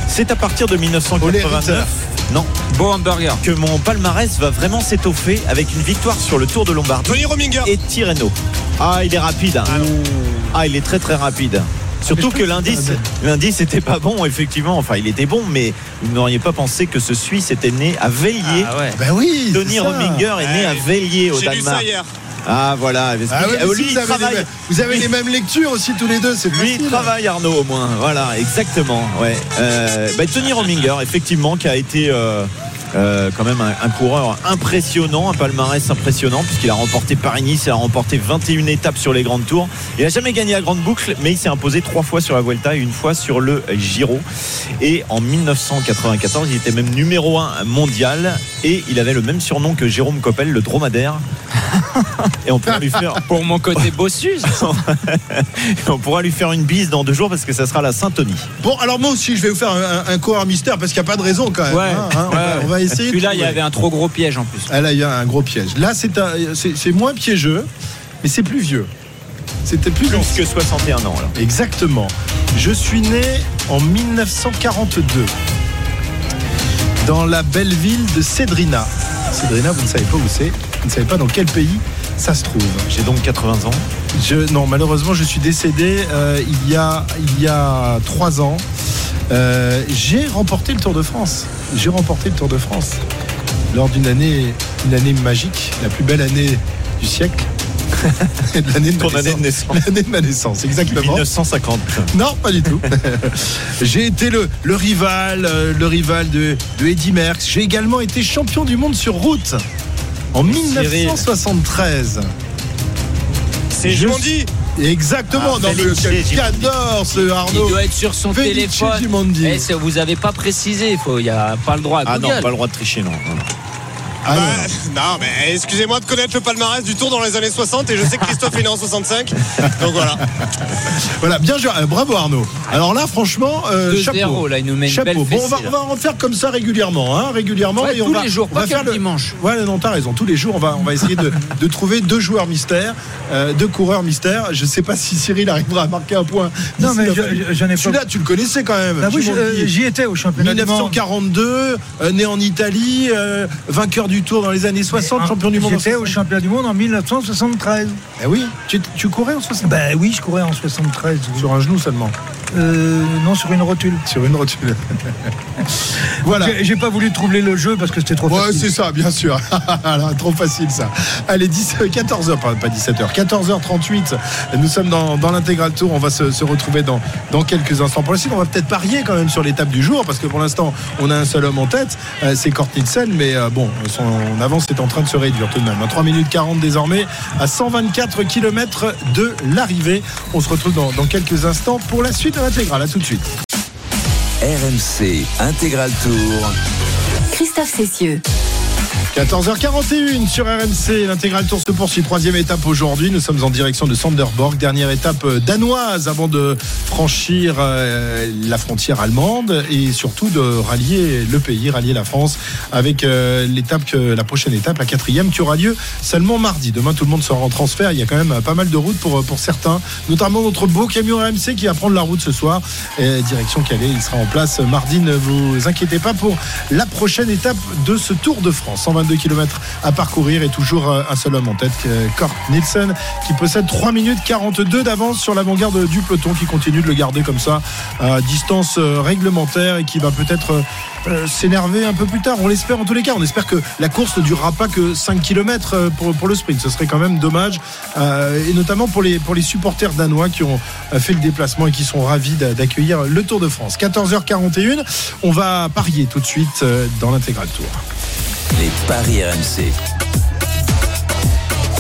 Speaker 3: C'est à partir de
Speaker 2: Ole
Speaker 3: 1989. Non.
Speaker 7: Beau hamburger.
Speaker 3: Que mon palmarès va vraiment s'étoffer avec une victoire sur le Tour de Lombardie
Speaker 4: Tony Rominger.
Speaker 3: et Tirreno. Ah, il est rapide. hein. Ah, il est très très rapide. Surtout que l'indice, l'indice était pas bon, effectivement. Enfin, il était bon, mais vous n'auriez pas pensé que ce Suisse était né à Veilliers.
Speaker 7: Ah ouais.
Speaker 2: Ben oui.
Speaker 3: Tony. Rominger est né à Veilliers au
Speaker 4: J'ai lu ça
Speaker 3: Danemark.
Speaker 4: hier.
Speaker 3: Ah voilà.
Speaker 2: Ah si vous, avez les mêmes, vous avez
Speaker 3: Lui-
Speaker 2: les mêmes lectures aussi tous les deux, c'est
Speaker 3: Lui, il travaille Arnaud au moins. Voilà, exactement. Ouais. Euh, bah, Tony Rominger, effectivement, qui a été euh, euh, quand même un, un coureur impressionnant, un palmarès impressionnant, puisqu'il a remporté Paris-Nice, il a remporté 21 étapes sur les grandes tours. Il n'a jamais gagné la grande boucle, mais il s'est imposé trois fois sur la Vuelta et une fois sur le Giro. Et en 1994, il était même numéro un mondial et il avait le même surnom que Jérôme Coppel, le dromadaire. Et on pourra lui faire
Speaker 7: Pour mon côté bossus.
Speaker 3: on pourra lui faire une bise dans deux jours parce que ça sera la Saint-Tony.
Speaker 2: Bon, alors moi aussi, je vais vous faire un, un, coureur mystère parce qu'il n'y a pas de raison quand même.
Speaker 7: Ouais.
Speaker 2: hein, hein. on, va, va essayer.
Speaker 7: Puis là, il y avait un trop gros piège en plus.
Speaker 2: Ah là, il y a un gros piège. Là, c'est un- c'est c'est moins piégeux, mais c'est plus vieux. C'était plus,
Speaker 3: Plus que 61 ans là.
Speaker 2: Exactement. Je suis né en 1942 dans la belle ville de Cédrina. Cédrina, vous ne savez pas où c'est. Vous ne savez pas dans quel pays ça se trouve.
Speaker 3: J'ai donc 80 ans.
Speaker 2: Je, non, malheureusement, je suis décédé euh, il, y a, il y a trois ans. Euh, j'ai remporté le Tour de France. J'ai remporté le Tour de France lors d'une année, une année magique, la plus belle année du siècle. L'année de
Speaker 3: année de
Speaker 2: naissance. L'année de ma naissance, exactement.
Speaker 3: 1950.
Speaker 2: Non, pas du tout. J'ai été le, le rival, euh, le rival de, de Eddy Merckx. J'ai également été champion du monde sur route en 1973.
Speaker 4: C'est
Speaker 2: Je-. Exactement.
Speaker 3: Ah,
Speaker 2: non, mais quel cadre ce
Speaker 7: Il
Speaker 2: Arnaud.
Speaker 7: doit être sur son
Speaker 2: Felice
Speaker 7: téléphone. Eh, vous avez pas précisé, il il n'y a pas le droit à
Speaker 3: Ah non, pas le droit de tricher, non.
Speaker 4: Ah bah, non, mais excusez-moi de connaître le palmarès du Tour dans les années 60 et je sais que Christophe est né en 65. Donc voilà.
Speaker 2: Voilà, bien joué. Euh, Bravo Arnaud. Alors là, franchement, euh,
Speaker 7: 2-0,
Speaker 2: chapeau.
Speaker 7: là, il nous met une
Speaker 2: Chapeau.
Speaker 7: belle
Speaker 2: Bon, on va, on va en faire comme ça régulièrement, hein, régulièrement.
Speaker 7: Ouais,
Speaker 2: et on
Speaker 7: tous
Speaker 2: va,
Speaker 7: les jours,
Speaker 2: on
Speaker 7: pas
Speaker 2: va faire
Speaker 7: le dimanche.
Speaker 2: Ouais, non, t'as raison. Tous les jours, on va, on va essayer de, de trouver deux joueurs mystères, euh, deux coureurs mystères. Je sais pas si Cyril arrivera à marquer un point.
Speaker 6: Non, mais j'en ai pas-
Speaker 2: Celui-là, tu le connaissais quand même.
Speaker 6: Ah oui, j'y étais au championnat du monde.
Speaker 2: 1942, euh, né en Italie, euh, vainqueur du Tour dans les années 60, champion du monde.
Speaker 6: J'étais au
Speaker 2: 60.
Speaker 6: championnat du monde en 1973.
Speaker 2: Eh oui, tu, tu courais en 60
Speaker 6: Ben oui, je courais en 73. oui.
Speaker 2: Sur un genou seulement.
Speaker 6: Euh, non, sur une rotule.
Speaker 2: Sur une rotule. voilà.
Speaker 6: J'ai- pas voulu troubler le jeu parce que c'était trop
Speaker 2: Ouais,
Speaker 6: facile.
Speaker 2: c'est ça, bien sûr. Alors, trop facile ça. Allez, 10, 14h, pas, pas 17h, 14h38. Nous sommes dans, dans l'intégral tour. On va se, se retrouver dans, dans quelques instants. Pour la suite, on va peut-être parier quand même sur l'étape du jour parce que pour l'instant, on a un seul homme en tête. euh, c'est Kort Nielsen, mais euh, bon, son avance est en train de se réduire tout de même. À 3 minutes 40 désormais, à 124 km de l'arrivée. On se retrouve dans, dans quelques instants pour la suite de l'intégral. À tout de suite.
Speaker 5: RMC Intégral Tour.
Speaker 1: Christophe Cessieux.
Speaker 2: 14h41 sur RMC, l'intégral tour se poursuit, troisième étape aujourd'hui. Nous sommes en direction de Sanderborg, dernière étape euh, danoise avant de franchir euh, la frontière allemande et surtout de rallier le pays, rallier la France avec euh, l'étape la prochaine étape, la quatrième, qui aura lieu seulement mardi. Demain, tout le monde sera en transfert. Il y a quand même pas mal de routes pour, pour certains, notamment notre beau camion RMC qui va prendre la route ce soir. Direction Calais, il sera en place mardi. Ne vous inquiétez pas pour la prochaine étape de ce Tour de France. 122 km à parcourir et toujours euh, un seul homme en tête, euh, Kort Nielsen, qui possède 3 minutes 42 d'avance sur l'avant-garde du peloton, qui continue de le garder comme ça à distance euh, réglementaire et qui va peut-être euh, euh, s'énerver un peu plus tard. On l'espère en tous les cas. On espère que la course ne durera pas que 5 km pour, le sprint. Ce serait quand même dommage. Euh, et notamment pour les, pour les supporters danois qui ont euh, fait le déplacement et qui sont ravis d'a- d'accueillir le Tour de France. 14h41. On va parier tout de suite euh, dans l'intégral tour.
Speaker 5: Les paris RMC.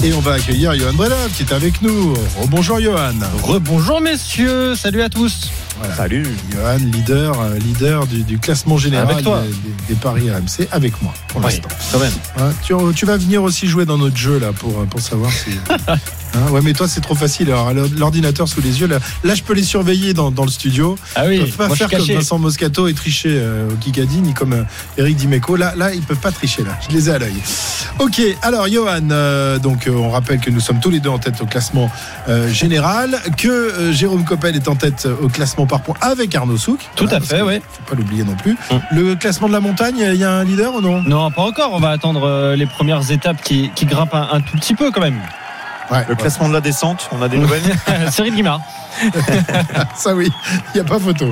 Speaker 2: Et on va accueillir Johan Bredov qui est avec nous. Oh, bonjour Johan.
Speaker 9: Rebonjour messieurs, salut à tous.
Speaker 3: Salut.
Speaker 2: Johan, leader, euh, leader du, du classement général
Speaker 9: Avec toi.
Speaker 2: Des, des- des paris RMC, avec moi pour
Speaker 9: Oui,
Speaker 2: l'instant.
Speaker 9: quand même.
Speaker 2: Hein, tu, tu vas venir aussi jouer dans notre jeu là pour, pour savoir si. Hein, ouais, mais toi c'est trop facile. Alors l'ordinateur sous les yeux, là, là je peux les surveiller dans, dans le studio.
Speaker 9: Ah
Speaker 2: Ils
Speaker 9: oui,
Speaker 2: peuvent pas
Speaker 9: moi,
Speaker 2: faire comme. Vincent Moscato et tricher euh, au Kikadi, ni comme euh, Eric Dimeco. Là, là, ils peuvent pas tricher. Là, je les ai à l'œil. Ok, alors Johan, euh, donc euh, on rappelle que nous sommes tous les deux en tête au classement euh, général, que euh, Jérôme Coppel est en tête au classement par points avec Arnaud Souk.
Speaker 9: Tout à fait, ouais.
Speaker 2: Faut pas l'oublier non plus.
Speaker 9: Mm.
Speaker 2: Le classement de la montagne, il y a un leader ou non?
Speaker 9: Non, pas encore. On va attendre euh, les premières étapes qui, qui grimpent un, un tout petit peu quand même.
Speaker 2: Ouais,
Speaker 3: Le classement de la descente, on a des nouvelles?
Speaker 9: Cyril Guimard.
Speaker 2: Ça oui, il n'y a pas photo.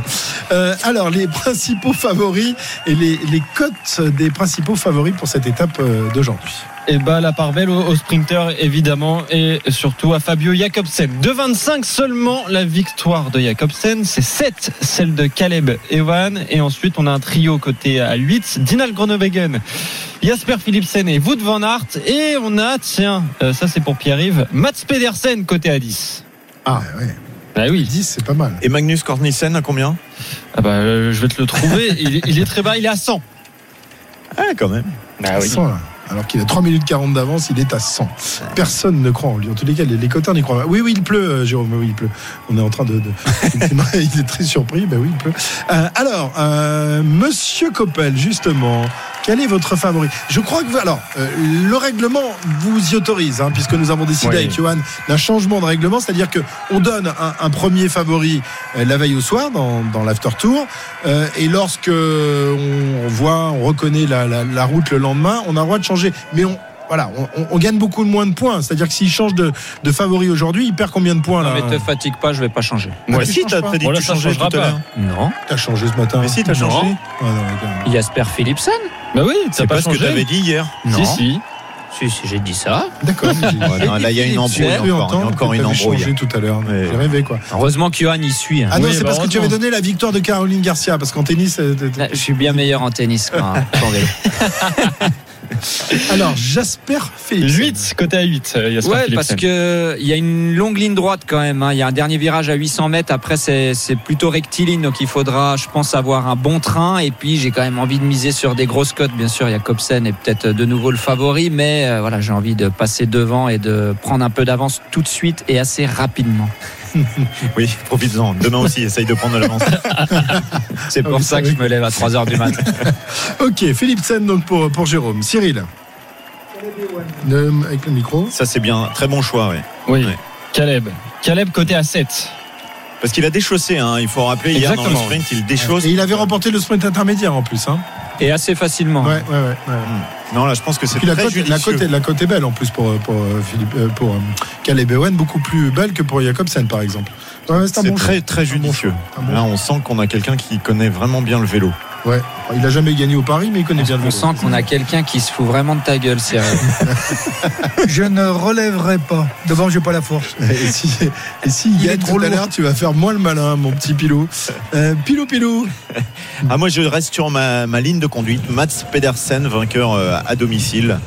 Speaker 2: Euh, alors, les principaux favoris et les, les cotes des principaux favoris pour cette étape euh, d'aujourd'hui.
Speaker 9: Et bah la part belle au, au sprinter évidemment et surtout à Fabio Jacobsen. 2,25 seulement la victoire de Jacobsen, c'est 7 celle de Caleb Ewan et ensuite on a un trio côté à 8, Dinal Groenewegen, Jasper Philipsen et Wout van Aert et on a tiens, euh, ça c'est pour Pierre-Yves, Mats Pedersen côté à 10.
Speaker 2: Ah ouais,
Speaker 9: Bah oui.
Speaker 2: 10 c'est pas mal.
Speaker 3: Et Magnus Kornissen à combien?
Speaker 9: Ah bah euh, je vais te le trouver, il, est- il est très bas, il est à 100.
Speaker 3: Ah, quand même.
Speaker 9: Ah
Speaker 2: 100, là. Alors qu'il a 3 minutes 40 d'avance, il est à 100. Personne ne croit en lui. En tous les cas, les, les cotins n'y croient pas. Oui, oui, il pleut, euh, Jérôme. Oui, il pleut. On est en train de. de- il est très surpris. Ben oui, il pleut. Euh, alors, euh, Monsieur Coppel, justement, quel est votre favori? Je crois que. Alors, euh, le règlement vous y autorise, hein, puisque nous avons décidé
Speaker 9: Oui.
Speaker 2: avec Johan d'un changement de règlement, c'est-à-dire que on donne un, un premier favori la veille au soir dans, dans l'after tour, et lorsque on, on voit, on reconnaît la, la- la route le lendemain, on a le droit de changer. Mais on voilà, on, on- on gagne beaucoup moins de points. C'est-à-dire que s'il change de, de favori aujourd'hui, il perd combien de points
Speaker 7: Non,
Speaker 2: là
Speaker 7: mais te fatigue pas, je vais pas changer.
Speaker 3: Moi
Speaker 2: tu
Speaker 3: si, t'as dit que tu changeais tout à l'heure.
Speaker 7: Non.
Speaker 2: T'as changé ce matin.
Speaker 3: Mais si, t'as
Speaker 7: Non.
Speaker 3: changé.
Speaker 2: Ah, non, mais-
Speaker 7: Jasper Philipsen
Speaker 9: Bah oui, t'as
Speaker 3: C'est
Speaker 9: pas
Speaker 3: ce que t'avais dit hier.
Speaker 7: Non.
Speaker 9: Si si.
Speaker 7: Si, si, j'ai dit ça.
Speaker 2: D'accord. mais
Speaker 3: Ouais, là, il y a une embrouille encore. Il y a
Speaker 2: entendre
Speaker 3: encore
Speaker 2: que
Speaker 3: une embrouille.
Speaker 2: changé tout à l'heure.
Speaker 3: Ouais.
Speaker 2: J'ai rêvé quoi.
Speaker 7: Heureusement que Johan y suit. hein.
Speaker 2: Ah non,
Speaker 9: Oui,
Speaker 2: c'est
Speaker 9: bah,
Speaker 2: parce que tu avais donné la victoire de Caroline Garcia, parce qu'en tennis. euh,
Speaker 7: Là, Je suis bien meilleur en tennis qu'en qu'en vélo.
Speaker 2: Alors, Jasper Philippe.
Speaker 9: 8, côté à 8. euh, Jasper
Speaker 7: Ouais,
Speaker 9: Philipsen.
Speaker 7: parce que il y a une longue ligne droite quand même. hein. Il y a un dernier virage à 800 mètres. Après, c'est c'est plutôt rectiligne, donc il faudra, je pense, avoir un bon train. Et puis, j'ai quand même envie de miser sur des grosses cotes. Bien sûr, Jacobsen est peut-être de nouveau le favori, mais euh, voilà, j'ai envie de passer devant et de prendre un peu d'avance tout de suite et assez rapidement.
Speaker 3: Oui, profites-en. Demain aussi, essaye de prendre de l'avance.
Speaker 7: C'est pour
Speaker 2: oui,
Speaker 7: ça que je me lève à 3 heures du matin.
Speaker 2: Ok, Philipsen donc pour, pour Jérôme. Cyril. Le- avec le micro.
Speaker 3: Ça, c'est bien. Très bon choix, oui.
Speaker 9: Oui.
Speaker 3: Ouais.
Speaker 9: Caleb. Caleb côté à 7.
Speaker 3: Parce qu'il a déchaussé, hein. il faut rappeler, hier dans le
Speaker 9: Exactement.
Speaker 3: sprint, il déchausse.
Speaker 2: Et il avait remporté le sprint intermédiaire en plus. Hein.
Speaker 7: Et assez facilement.
Speaker 2: Ouais, ouais, ouais. ouais.
Speaker 3: Non, là, je pense que c'est
Speaker 2: Puis la
Speaker 3: très
Speaker 2: la, côte est, la côte est belle en plus pour, pour, euh, Philippe, euh, pour euh, Caleb Ewan, beaucoup plus belle que pour Jacobsen par exemple. Ouais, c'est bon
Speaker 3: très, très judicieux.
Speaker 2: bon
Speaker 3: Là, on sent qu'on a quelqu'un qui connaît vraiment bien le vélo.
Speaker 2: Ouais. Il a jamais gagné au Paris, mais il connaît bien le
Speaker 7: On sent qu'on a quelqu'un qui se fout vraiment de ta gueule, Cyril.
Speaker 6: Je ne relèverai pas. Devant, j'ai pas la force.
Speaker 2: Et si, et si il
Speaker 6: Il est
Speaker 2: gagne
Speaker 6: trop
Speaker 2: tout à tu vas faire moins le malin, mon petit pilou. Euh, pilou, pilou.
Speaker 3: Ah, moi, je reste sur ma, ma ligne de conduite. Mats Pedersen, vainqueur euh, à domicile.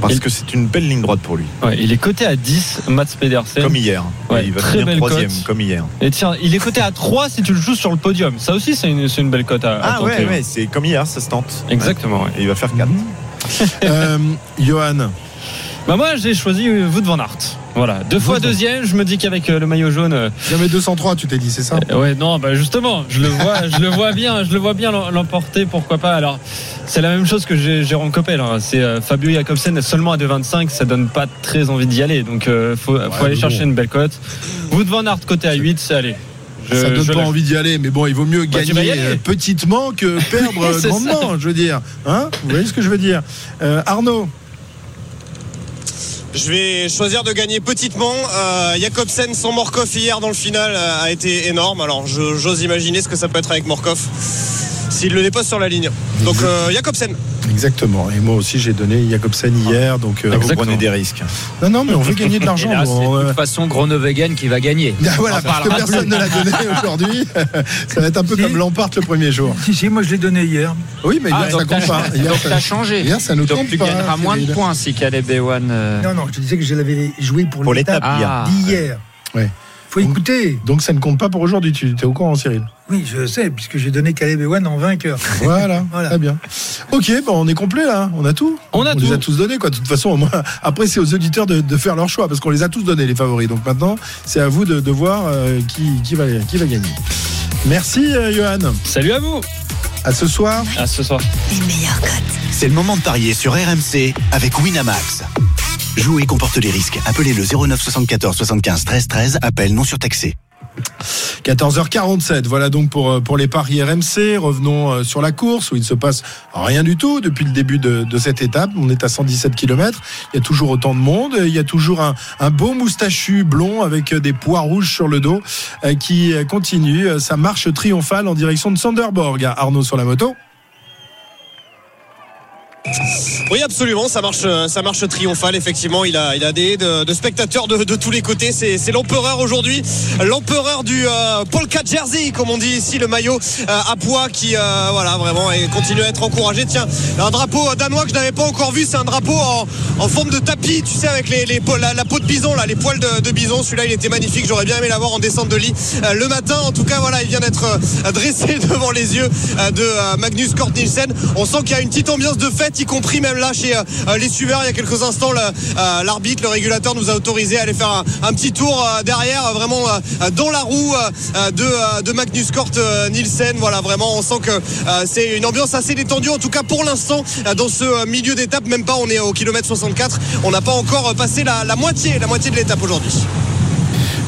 Speaker 3: Parce
Speaker 9: Il-
Speaker 3: que c'est une belle ligne droite pour lui.
Speaker 9: Ouais, il est coté à 10, Mats Pedersen.
Speaker 3: Comme hier.
Speaker 9: Ouais,
Speaker 3: il va
Speaker 9: très
Speaker 3: finir
Speaker 9: belle
Speaker 3: troisième,
Speaker 9: cote.
Speaker 3: comme hier.
Speaker 9: Et tiens, il est coté à 3 si tu le joues sur le podium. Ça aussi, c'est une, belle cote à, à
Speaker 3: Ah
Speaker 9: tenter.
Speaker 3: ouais, ouais, c'est comme hier, ça se tente.
Speaker 9: Exactement, ouais.
Speaker 3: Et il va faire 4.
Speaker 2: Euh, Johan.
Speaker 9: Bah moi, j'ai choisi euh, Wout van Aert. Voilà, deux fois deuxième. Je me dis qu'avec euh, le maillot jaune, euh,
Speaker 2: Jamais 203, tu t'es dit, c'est ça?
Speaker 9: Ouais, non, bah justement, je le vois, je le vois bien, je le vois bien l'em- l'emporter. Pourquoi pas Alors, c'est la même chose que Jé- Jérôme Coppel. hein. C'est euh, Fabio Jacobsen seulement à 2,25, ça donne pas très envie d'y aller. Donc, euh, faut, aller
Speaker 2: bon.
Speaker 9: chercher une belle cote. Wout van Aert côté à 8, c'est allez. Je-
Speaker 2: ça donne pas envie d'y aller, mais bon, il vaut mieux
Speaker 9: Bah, y
Speaker 2: gagner petitement que perdre grandement, je veux dire. Hein? Vous voyez ce que je veux dire? Euh, Arnaud?
Speaker 4: Je vais choisir de gagner petitement. Euh, Jacobsen sans Morkov hier dans le final euh, a été énorme. Alors j'ose imaginer ce que ça peut être avec Morkov s'il le dépose sur la ligne. Donc euh, Jacobsen.
Speaker 2: Exactement. Et moi aussi, j'ai donné Jacobsen hier. Donc, euh,
Speaker 3: vous prenez des risques.
Speaker 2: non, non, mais on veut gagner de l'argent.
Speaker 7: de toute façon Groenewegen qui va gagner.
Speaker 2: Ah, voilà,
Speaker 7: On
Speaker 2: parce que personne ne l'a donné aujourd'hui. Ça va être un peu
Speaker 6: Si.
Speaker 2: comme l'Empart le premier jour.
Speaker 6: Si, si, moi je l'ai donné hier.
Speaker 2: Oui, mais
Speaker 7: Ah,
Speaker 2: hier, ça
Speaker 7: donc
Speaker 2: compte pas. Hier,
Speaker 7: donc
Speaker 2: ça-
Speaker 7: changé.
Speaker 2: hier, ça ne
Speaker 7: Donc
Speaker 2: compte
Speaker 7: tu
Speaker 2: pas.
Speaker 7: gagneras moins de points si Caleb Ewan. euh,
Speaker 6: Non, non, je te disais que je l'avais joué pour,
Speaker 3: Pour
Speaker 6: l'étape
Speaker 3: l'étape hier.
Speaker 7: Ah.
Speaker 6: d'hier.
Speaker 2: Ouais.
Speaker 6: Faut écouter.
Speaker 2: Donc, ça ne compte pas pour aujourd'hui. Tu es au courant, Cyril
Speaker 6: Oui, je sais, puisque j'ai donné Caleb Ewan en vainqueur.
Speaker 2: Voilà,
Speaker 6: Voilà.
Speaker 2: très bien. Ok, bon, on est complet là, on a tout.
Speaker 9: On a
Speaker 2: les
Speaker 9: tout.
Speaker 2: a tous donnés, quoi. De toute façon, moi, après, c'est aux auditeurs de, de faire leur choix, parce qu'on les a tous donnés, les favoris. Donc maintenant, c'est à vous de, de voir euh, qui, qui, va, qui va gagner. Merci, euh, Johan.
Speaker 9: Salut à vous.
Speaker 2: À ce soir.
Speaker 9: À ce soir.
Speaker 1: Les meilleures cotes.
Speaker 11: C'est le moment de parier sur RMC avec Winamax. Jouer comporte les risques. Appelez le 09 74 75 13 13. Appel non surtaxé.
Speaker 2: 14h47, voilà donc pour, euh, pour les paris RMC. Revenons euh, sur la course où il ne se passe rien du tout depuis le début de, de cette étape. On est à 117 km. Il y a toujours autant de monde. Il y a toujours un, un beau moustachu blond avec euh, des pois rouges sur le dos qui continue sa marche triomphale en direction de Sanderborg. Arnaud sur la moto.
Speaker 4: Oui, absolument, ça marche, ça marche triomphal. Effectivement, il a, il a des de, de spectateurs de, de tous les côtés. C'est, l'empereur aujourd'hui, l'empereur du euh, polka jersey, comme on dit ici, le maillot euh, à poids qui, euh, voilà, vraiment, continue à être encouragé. Tiens, un drapeau danois que je n'avais pas encore vu, c'est un drapeau en, forme de tapis, tu sais, avec les, la, peau de bison, là, les poils de, bison. Celui-là, il était magnifique. J'aurais bien aimé l'avoir en descente de lit le matin. En tout cas, voilà, il vient d'être dressé devant les yeux de Magnus Kort Nielsen. On sent qu'il y a une petite ambiance de fête, y compris même là chez euh, les suiveurs. Il y a quelques instants, euh, l'arbitre, le régulateur nous a autorisé à aller faire un, petit tour euh, derrière, vraiment dans la roue de, Magnus euh, Nielsen. Voilà, vraiment, on sent que c'est une ambiance assez détendue. En tout cas, pour l'instant, dans ce milieu d'étape, même pas, on est au kilomètre 64. On n'a pas encore passé la moitié, la moitié de l'étape aujourd'hui.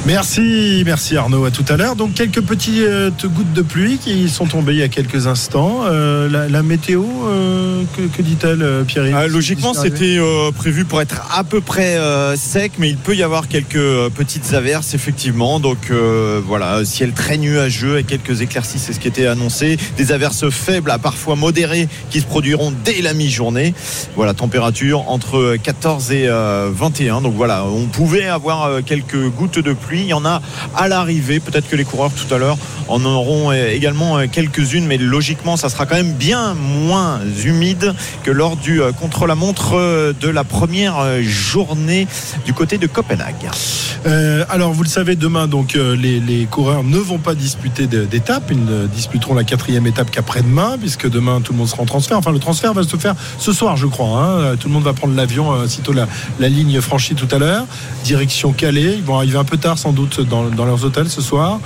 Speaker 2: Merci, merci Arnaud. À tout à l'heure. Donc quelques petites euh, gouttes de pluie qui sont tombées il y a quelques instants. Euh, la, la météo, euh, que, que dit-elle, euh, Pierre
Speaker 3: Ah, logiquement, c'était euh, prévu pour être à peu près euh, sec, mais il peut y avoir quelques petites averses, effectivement. Donc euh, voilà, ciel très nuageux et quelques éclaircies, c'est ce qui était annoncé. Des averses faibles à parfois modérées qui se produiront dès la mi-journée. Voilà, température entre 14 et euh, 21. Donc voilà, on pouvait avoir quelques gouttes de pluie Il y en a à l'arrivée. Peut-être que les coureurs tout à l'heure en auront également quelques-unes, mais logiquement, ça sera quand même bien moins humide que lors du contre-la-montre de la première journée du côté de Copenhague.
Speaker 2: Euh, alors, vous le savez, demain, donc euh, les, coureurs ne vont pas disputer d'étape. Ils ne disputeront la quatrième étape qu'après-demain, puisque demain tout le monde sera en transfert. Enfin, le transfert va se faire ce soir, je crois. Hein. Tout le monde va prendre l'avion euh, sitôt la, ligne franchie tout à l'heure. Direction Calais. Ils vont arriver un peu tard, sans doute, dans, dans leurs hôtels ce soir.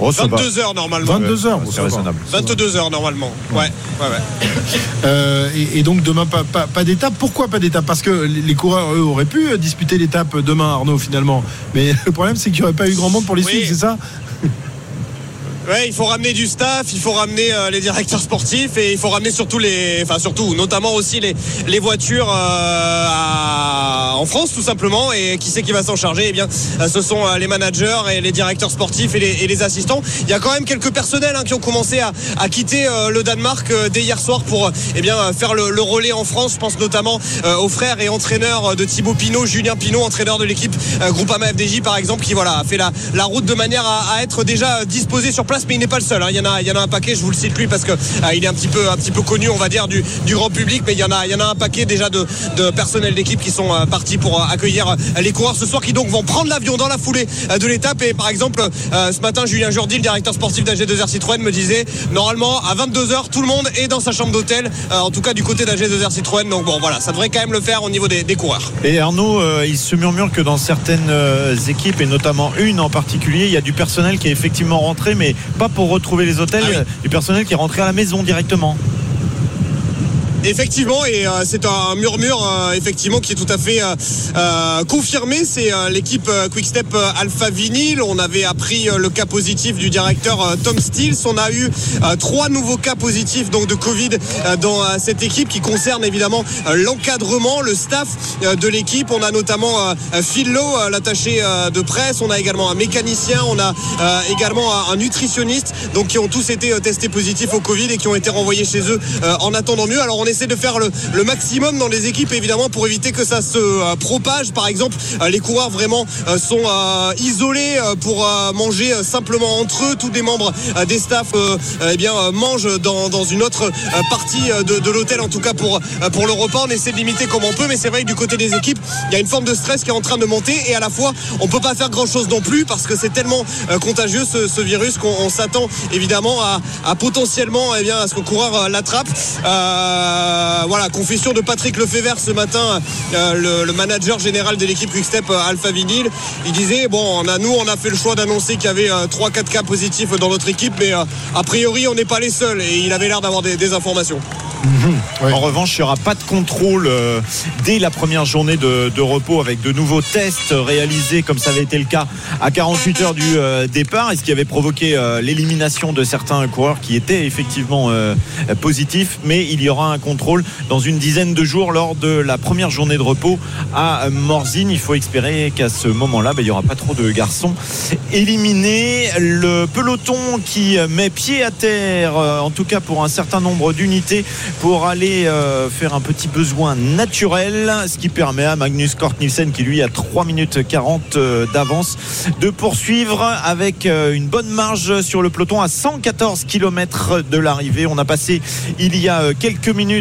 Speaker 4: 22 heures normalement.
Speaker 2: 22 heures,
Speaker 3: c'est raisonnable.
Speaker 4: 22 heures normalement. Ouais, ouais, ouais.
Speaker 2: Euh, et, et, donc demain pas, pas, pas d'étape. Pourquoi pas d'étape? Parce que les coureurs eux auraient pu disputer l'étape demain, Arnaud finalement. Mais le problème c'est qu'il n'y aurait pas eu grand monde pour les suivre, c'est ça?
Speaker 4: Ouais, il faut ramener du staff, il faut ramener euh, les directeurs sportifs et il faut ramener surtout les, enfin surtout, notamment aussi les, les voitures euh, en France tout simplement. Et qui c'est qui va s'en charger? Eh bien, euh, ce sont les managers et les directeurs sportifs et les, assistants. Il y a quand même quelques personnels hein, qui ont commencé à, à quitter le Danemark dès hier soir pour eh bien faire le, relais en France. Je pense notamment aux frères et entraîneurs de Thibaut Pinot, Julien Pinot, entraîneur de l'équipe Groupama FDJ par exemple, qui voilà a fait la, la route de manière à être déjà disposé sur place mais il n'est pas le seul. Hein. Il, y en a, un paquet, je vous le cite lui parce que euh, est un petit peu, connu, on va dire, du, grand public, mais il y en a, un paquet déjà de, personnel d'équipe qui sont euh, partis pour euh, accueillir les coureurs ce soir qui donc vont prendre l'avion dans la foulée de l'étape. Et par exemple, ce matin, Julien Jourdi, le directeur sportif d'AG2R Citroën, me disait normalement à 22h, tout le monde est dans sa chambre d'hôtel, en tout cas du côté d'AG2R Citroën. Donc bon, voilà, ça devrait quand même le faire au niveau des coureurs.
Speaker 3: Et Arnaud, il se murmure que dans certaines équipes, et notamment une en particulier, il y a du personnel qui est effectivement rentré, mais pas pour retrouver les hôtels, ah du personnel qui est rentré à la maison directement.
Speaker 4: Effectivement, et euh, c'est un murmure euh, effectivement qui est tout à fait euh, confirmé. C'est l'équipe Quickstep Alpha Vinyl. On avait appris le cas positif du directeur Tom Stills. On a eu trois nouveaux cas positifs donc de Covid dans cette équipe qui concerne évidemment l'encadrement, le staff de l'équipe. On a notamment Phil Lowe, l'attaché de presse. On a également un mécanicien. On a également un nutritionniste. Donc qui ont tous été testés positifs au Covid et qui ont été renvoyés chez eux en attendant mieux. Alors essaie de faire le, maximum dans les équipes évidemment pour éviter que ça se euh, propage. Par exemple, euh, les coureurs vraiment euh, sont isolés pour manger simplement entre eux. Tous les membres des staffs eh bien mangent dans, une autre partie de, l'hôtel en tout cas pour, pour le repas. On essaie de limiter comme on peut, mais c'est vrai que du côté des équipes, il y a une forme de stress qui est en train de monter et à la fois on peut pas faire grand chose non plus parce que c'est tellement contagieux ce, virus qu'on s'attend évidemment à, potentiellement eh bien, à ce que le coureur l'attrape. Voilà, confession de Patrick Lefebvre ce matin, euh, le, manager général de l'équipe Quickstep euh, Alpha Vinyl. Il disait bon, on a, nous, on a fait le choix d'annoncer qu'il y avait 3-4 cas positifs dans notre équipe, mais a priori, on n'est pas les seuls. Et il avait l'air d'avoir des informations.
Speaker 3: Mhm. En revanche, il n'y aura pas de contrôle euh, dès la première journée de, repos avec de nouveaux tests réalisés comme ça avait été le cas à 48 heures du euh, départ et ce qui avait provoqué euh, l'élimination de certains coureurs qui étaient effectivement positifs. Mais il y aura un contrôle dans une dizaine de jours lors de la première journée de repos à Morzine. Il faut espérer qu'à ce moment-là, ben, il n'y aura pas trop de garçons éliminés. Le peloton qui met pied à terre, en tout cas pour un certain nombre d'unités, pour aller euh, faire un petit besoin naturel, ce qui permet à Magnus Kort Nielsen, qui lui a 3 minutes 40 euh, d'avance, de poursuivre avec euh, une bonne marge sur le peloton à 114 km de l'arrivée. On a passé il y a quelques minutes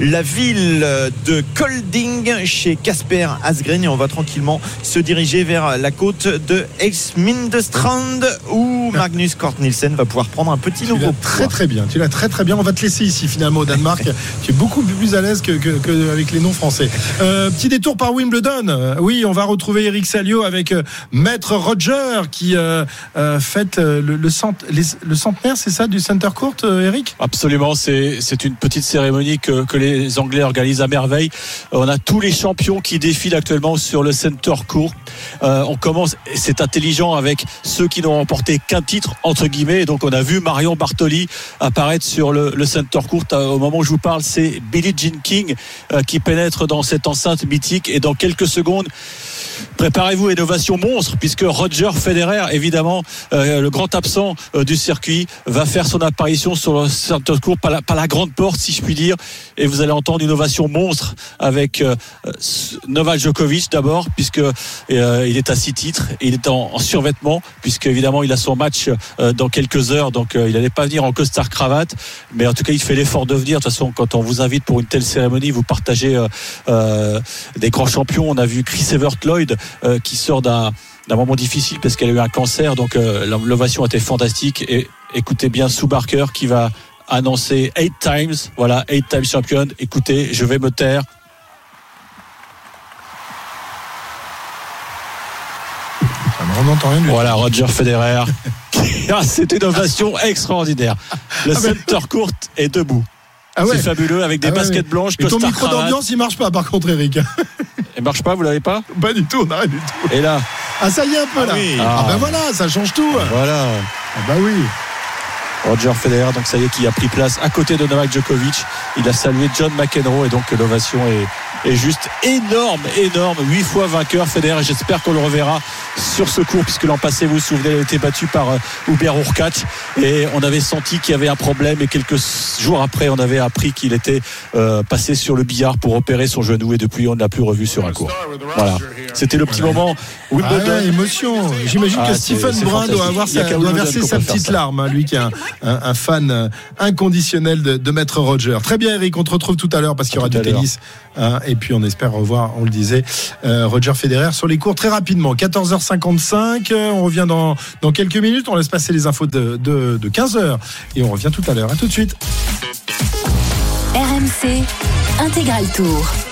Speaker 3: la ville de Kolding chez Casper Asgreen. Et on va tranquillement se diriger vers la côte de Exmindestrand où Magnus Kort Nielsen va pouvoir prendre un petit nouveau.
Speaker 2: Très très bien, tu l'as très très bien. On va te laisser ici finalement Danemark. tu es beaucoup plus à l'aise qu'avec que, les noms français. Euh, petit détour par Wimbledon. Oui, on va retrouver Eric Salio avec euh, Maître Roger qui euh, fête le, le, centenaire, c'est ça, du Center Court, Eric?
Speaker 9: Absolument, c'est une petite cérémonie que, que, les Anglais organisent à merveille. On a tous les champions qui défilent actuellement sur le Center Court. on commence, c'est intelligent avec ceux qui n'ont remporté qu'un titre, entre guillemets. donc on a vu Marion Bartoli apparaître sur le, le Center Court au moment où je vous parle, c'est Billie Jean King euh, qui pénètre dans cette enceinte mythique et dans quelques secondes
Speaker 12: préparez-vous innovation monstre puisque Roger Federer, évidemment, euh, le grand absent euh, du circuit, va faire son apparition sur le centre court par la, grande porte, si je puis dire, et vous allez entendre innovation monstre avec euh, Novak Djokovic d'abord, puisque euh, il est à six titres et il est en, en survêtement, puisque évidemment il a son match euh, dans quelques heures, donc euh, il n'allait pas venir en costard cravate, mais en tout cas il fait l'effort de venir. De toute façon, quand on vous invite pour une telle cérémonie, vous partagez euh, des grands champions. On a vu Chris Evert Lloyd qui sort d'un moment difficile parce qu'elle a eu un cancer, donc l'ovation était fantastique. Et écoutez bien Sue Barker qui va annoncer eight times, voilà, eight times champion. Écoutez, je vais me taire.
Speaker 2: On n'entend rien du tout.
Speaker 12: Voilà, Roger Federer. Ah, C'est une ovation extraordinaire. Le
Speaker 2: Ah, mais-
Speaker 12: court est debout.
Speaker 2: Ah ouais.
Speaker 12: C'est fabuleux avec des
Speaker 2: Ah ouais,
Speaker 12: baskets
Speaker 2: ouais.
Speaker 12: blanches,
Speaker 2: Et ton micro d'ambiance, il marche pas par contre, Eric.
Speaker 12: Il marche pas, vous l'avez pas?
Speaker 2: Pas du tout, on n'a rien du tout.
Speaker 12: Et là,
Speaker 2: Ah, ça y est un peu là.
Speaker 12: oui.
Speaker 2: Ah,
Speaker 12: Ah.
Speaker 2: ben voilà, ça change tout.
Speaker 12: voilà.
Speaker 2: Ah, bah oui.
Speaker 12: Roger Federer, donc ça y est, qui a pris place à côté de Novak Djokovic. Il a salué John McEnroe et donc l'ovation est, est juste énorme, énorme. Huit fois vainqueur Federer. J'espère qu'on le reverra sur ce cours puisque l'an passé, vous vous souvenez, il a été battu par euh, Hubert Urkacz et on avait senti qu'il y avait un problème et quelques jours après, on avait appris qu'il était euh, passé sur le billard pour opérer son genou et depuis, on ne l'a plus revu sur un cours. Voilà. C'était le petit moment
Speaker 2: Ah
Speaker 12: Wimbledon.
Speaker 2: ouais, émotion. J'imagine
Speaker 12: Ah,
Speaker 2: que
Speaker 12: c'est-
Speaker 2: Stephen Brun doit avoir sa, doit verser sa petite larme, hein, lui qui est un, un- un fan euh, inconditionnel de, de Maître Roger. Très bien, Eric, on te retrouve tout à l'heure parce qu'il y aura du tennis. hein, et puis on espère revoir, on le disait, euh, Roger Federer sur les cours très rapidement. 14h55, euh, on revient dans, dans quelques minutes. On laisse passer les infos de, de, de 15h et on revient tout à l'heure. À tout de suite.
Speaker 1: RMC Intégral Tour.